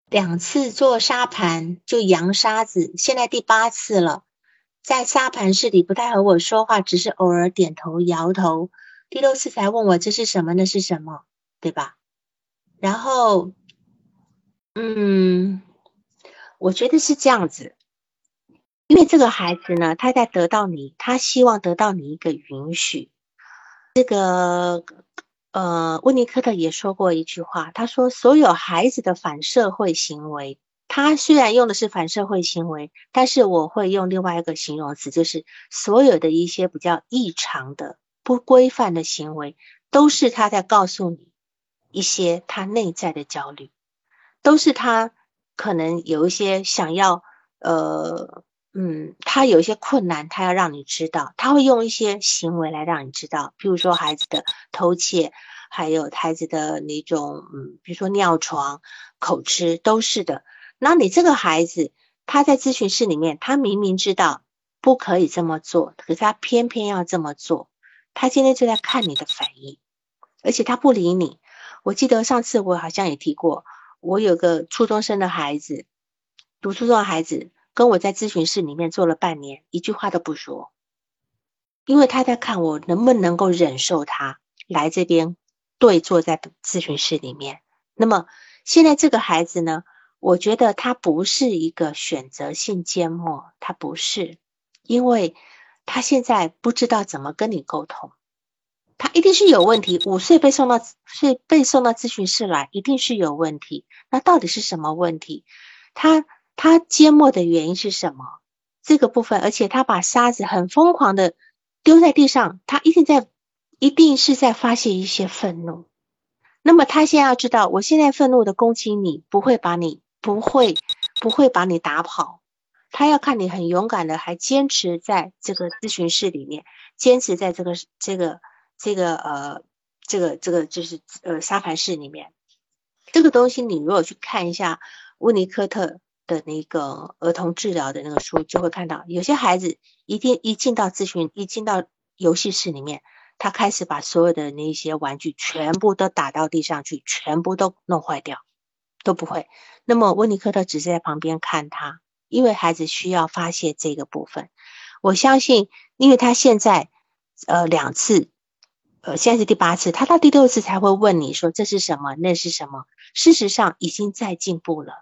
两次做沙盘就扬沙子，现在第八次了，在沙盘室里不太和我说话，只是偶尔点头摇头。第六次才问我这是什么，那是什么，对吧？然后，嗯，我觉得是这样子。因为这个孩子呢，他在得到你，他希望得到你一个允许。这个呃，温尼科特也说过一句话，他说所有孩子的反社会行为，他虽然用的是反社会行为，但是我会用另外一个形容词，就是所有的一些比较异常的、不规范的行为，都是他在告诉你一些他内在的焦虑，都是他可能有一些想要呃。嗯，他有一些困难，他要让你知道，他会用一些行为来让你知道，比如说孩子的偷窃，还有孩子的那种，嗯，比如说尿床、口吃，都是的。那你这个孩子，他在咨询室里面，他明明知道不可以这么做，可是他偏偏要这么做，他今天就在看你的反应，而且他不理你。我记得上次我好像也提过，我有个初中生的孩子，读初中的孩子。跟我在咨询室里面坐了半年，一句话都不说，因为他在看我能不能够忍受他来这边对坐在咨询室里面。那么现在这个孩子呢，我觉得他不是一个选择性缄默，他不是，因为他现在不知道怎么跟你沟通，他一定是有问题。五岁被送到是被送到咨询室来，一定是有问题。那到底是什么问题？他他缄默的原因是什么？这个部分，而且他把沙子很疯狂的丢在地上，他一定在一定是在发泄一些愤怒。那么他现在要知道，我现在愤怒的攻击你，不会把你不会不会把你打跑。他要看你很勇敢的，还坚持在这个咨询室里面，坚持在这个这个。这个呃，这个这个就是呃沙盘室里面，这个东西你如果去看一下温尼科特的那个儿童治疗的那个书，就会看到有些孩子一定一进到咨询，一进到游戏室里面，他开始把所有的那些玩具全部都打到地上去，全部都弄坏掉，都不会。那么温尼科特只是在旁边看他，因为孩子需要发泄这个部分。我相信，因为他现在呃两次。呃，现在是第八次，他到第六次才会问你说这是什么，那是什么？事实上已经在进步了，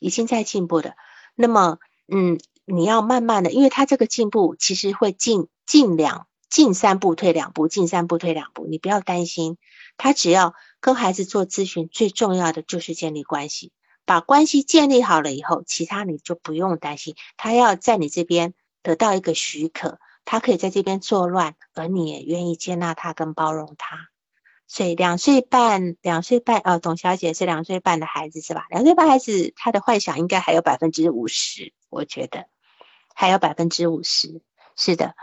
已经在进步的。那么，嗯，你要慢慢的，因为他这个进步其实会进进两进三步退两步，进三步退两步。你不要担心，他只要跟孩子做咨询，最重要的就是建立关系，把关系建立好了以后，其他你就不用担心。他要在你这边得到一个许可。他可以在这边作乱，而你也愿意接纳他跟包容他，所以两岁半，两岁半，呃，董小姐是两岁半的孩子是吧？两岁半孩子他的幻想应该还有百分之五十，我觉得还有百分之五十，是的，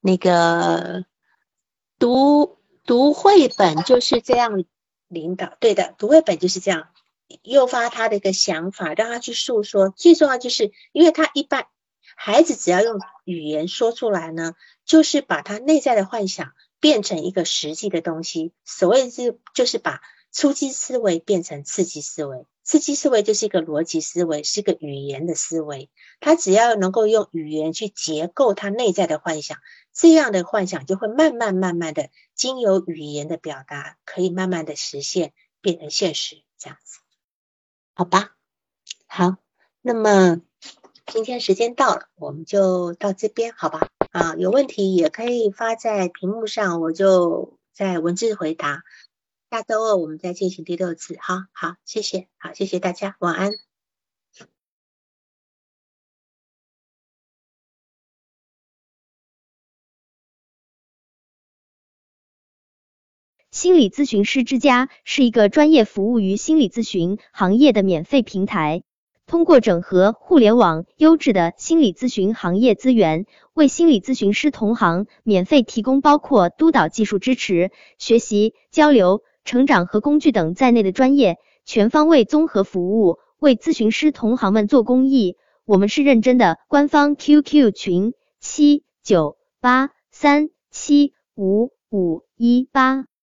那个读读绘本就是这样领导，对的，读绘本就是这样诱发他的一个想法，让他去诉说，最重要就是因为他一般。孩子只要用语言说出来呢，就是把他内在的幻想变成一个实际的东西。所谓是，就是把初级思维变成刺激思维。刺激思维就是一个逻辑思维，是个语言的思维。他只要能够用语言去结构他内在的幻想，这样的幻想就会慢慢慢慢的经由语言的表达，可以慢慢的实现变成现实。这样子，好吧？好，那么。今天时间到了，我们就到这边，好吧？啊，有问题也可以发在屏幕上，我就在文字回答。下周二我们再进行第六次，好好，谢谢，好，谢谢大家，晚安。心理咨询师之家是一个专业服务于心理咨询行业的免费平台。通过整合互联网优质的心理咨询行业资源，为心理咨询师同行免费提供包括督导技术支持、学习、交流、成长和工具等在内的专业全方位综合服务，为咨询师同行们做公益。我们是认真的，官方 QQ 群七九八三七五五一八。